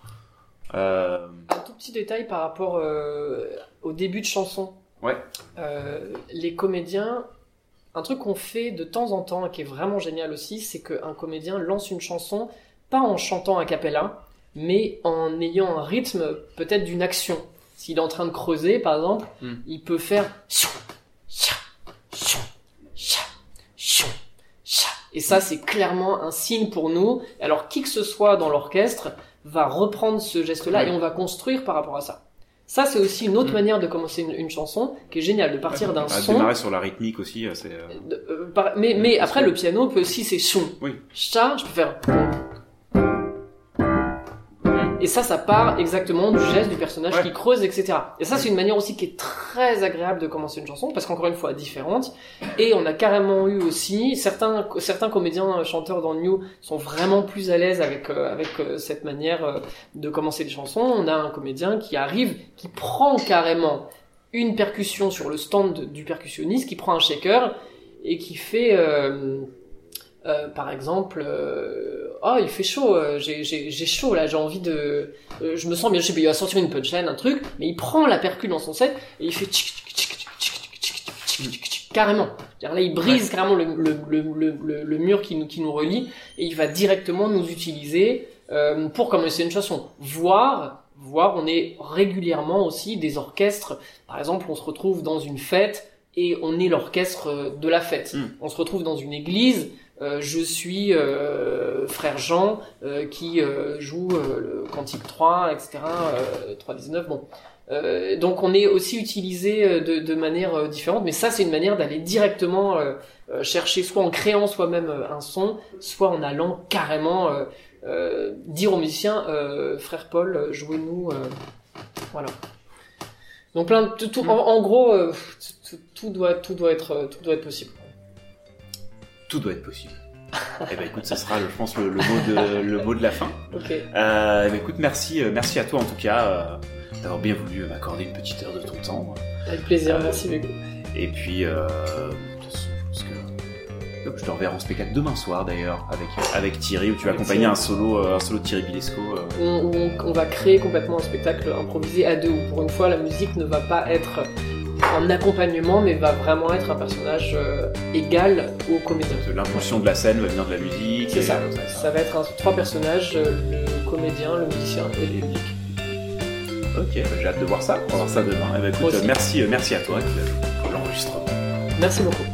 Euh, petit détail par rapport euh, au début de chanson. Ouais. Euh, les comédiens, un truc qu'on fait de temps en temps et qui est vraiment génial aussi, c'est qu'un comédien lance une chanson pas en chantant a cappella, mais en ayant un rythme peut-être d'une action. S'il est en train de creuser, par exemple, Hmm. il peut faire et ça c'est clairement un signe pour nous. Alors qui que ce soit dans l'orchestre va reprendre ce geste-là et on va construire par rapport à ça. Ça, c'est aussi une autre Mm. manière de commencer une, une chanson qui est géniale, de partir d'un son. démarrer sur la rythmique aussi. euh, C'est. euh, euh, par- mais mais après, le piano peut aussi, c'est son. Oui. Ça, je peux faire. Et ça, ça part exactement du geste du personnage Ouais. qui creuse, etc. Et ça, c'est une manière aussi qui est très agréable de commencer une chanson, parce qu'encore une fois, différente. Et on a carrément eu aussi, certains, certains comédiens chanteurs dans New sont vraiment plus à l'aise avec, euh, avec euh, cette manière euh, de commencer les chansons. On a un comédien qui arrive, qui prend carrément une percussion sur le stand du percussionniste, qui prend un shaker et qui fait, euh, par exemple, euh, oh il fait chaud, euh, j'ai chaud là, j'ai envie de, je me sens bien, je sais, pas, il va sortir une punchline, un truc, mais il prend la percule dans son set et il fait carrément. Là, il brise ouais. carrément le, le, le, le, mur qui nous, qui nous relie et il va directement nous utiliser pour commencer une chanson. Voir, voir, on est régulièrement aussi des orchestres. Par exemple, on se retrouve dans une fête et on est l'orchestre de la fête. Mm. On se retrouve dans une église euh, je suis euh, frère Jean euh, qui euh, joue euh, le Cantique 3, etc. Euh, 3.19, bon. Donc on est aussi utilisé de, de manière différente, mais ça c'est une manière d'aller directement chercher, soit en créant soi-même un son, soit en allant carrément dire aux musiciens, frère Paul, jouez-nous, voilà. Donc plein de, tout, en, gros, tout, doit, tout doit être, tout doit être possible. Tout doit être possible. eh ben écoute, ce sera, je pense, le, le mot de le mot de la fin. Ok. Euh, eh ben, écoute, merci, euh, merci à toi en tout cas euh, d'avoir bien voulu m'accorder une petite heure de ton temps. Avec plaisir, merci Hugo. Et puis, euh, je pense que je te reverrai en spectacle demain soir d'ailleurs avec avec Thierry où tu vas Avec accompagner Thierry. un solo euh, un solo de Thierry Bilesco. euh. On, on va créer complètement un spectacle improvisé à deux, où pour une fois la musique ne va pas être en accompagnement, mais va vraiment être un personnage euh, égal au comédien. L'impulsion de la scène va venir de la musique. C'est ça. euh, ça, Ça va être un- trois personnages, euh, le comédien, le musicien et le public. Ok, bah, j'ai hâte de voir ça. On va voir ça demain. Eh ben, écoute, merci, merci à toi pour l'enregistrement. Merci beaucoup.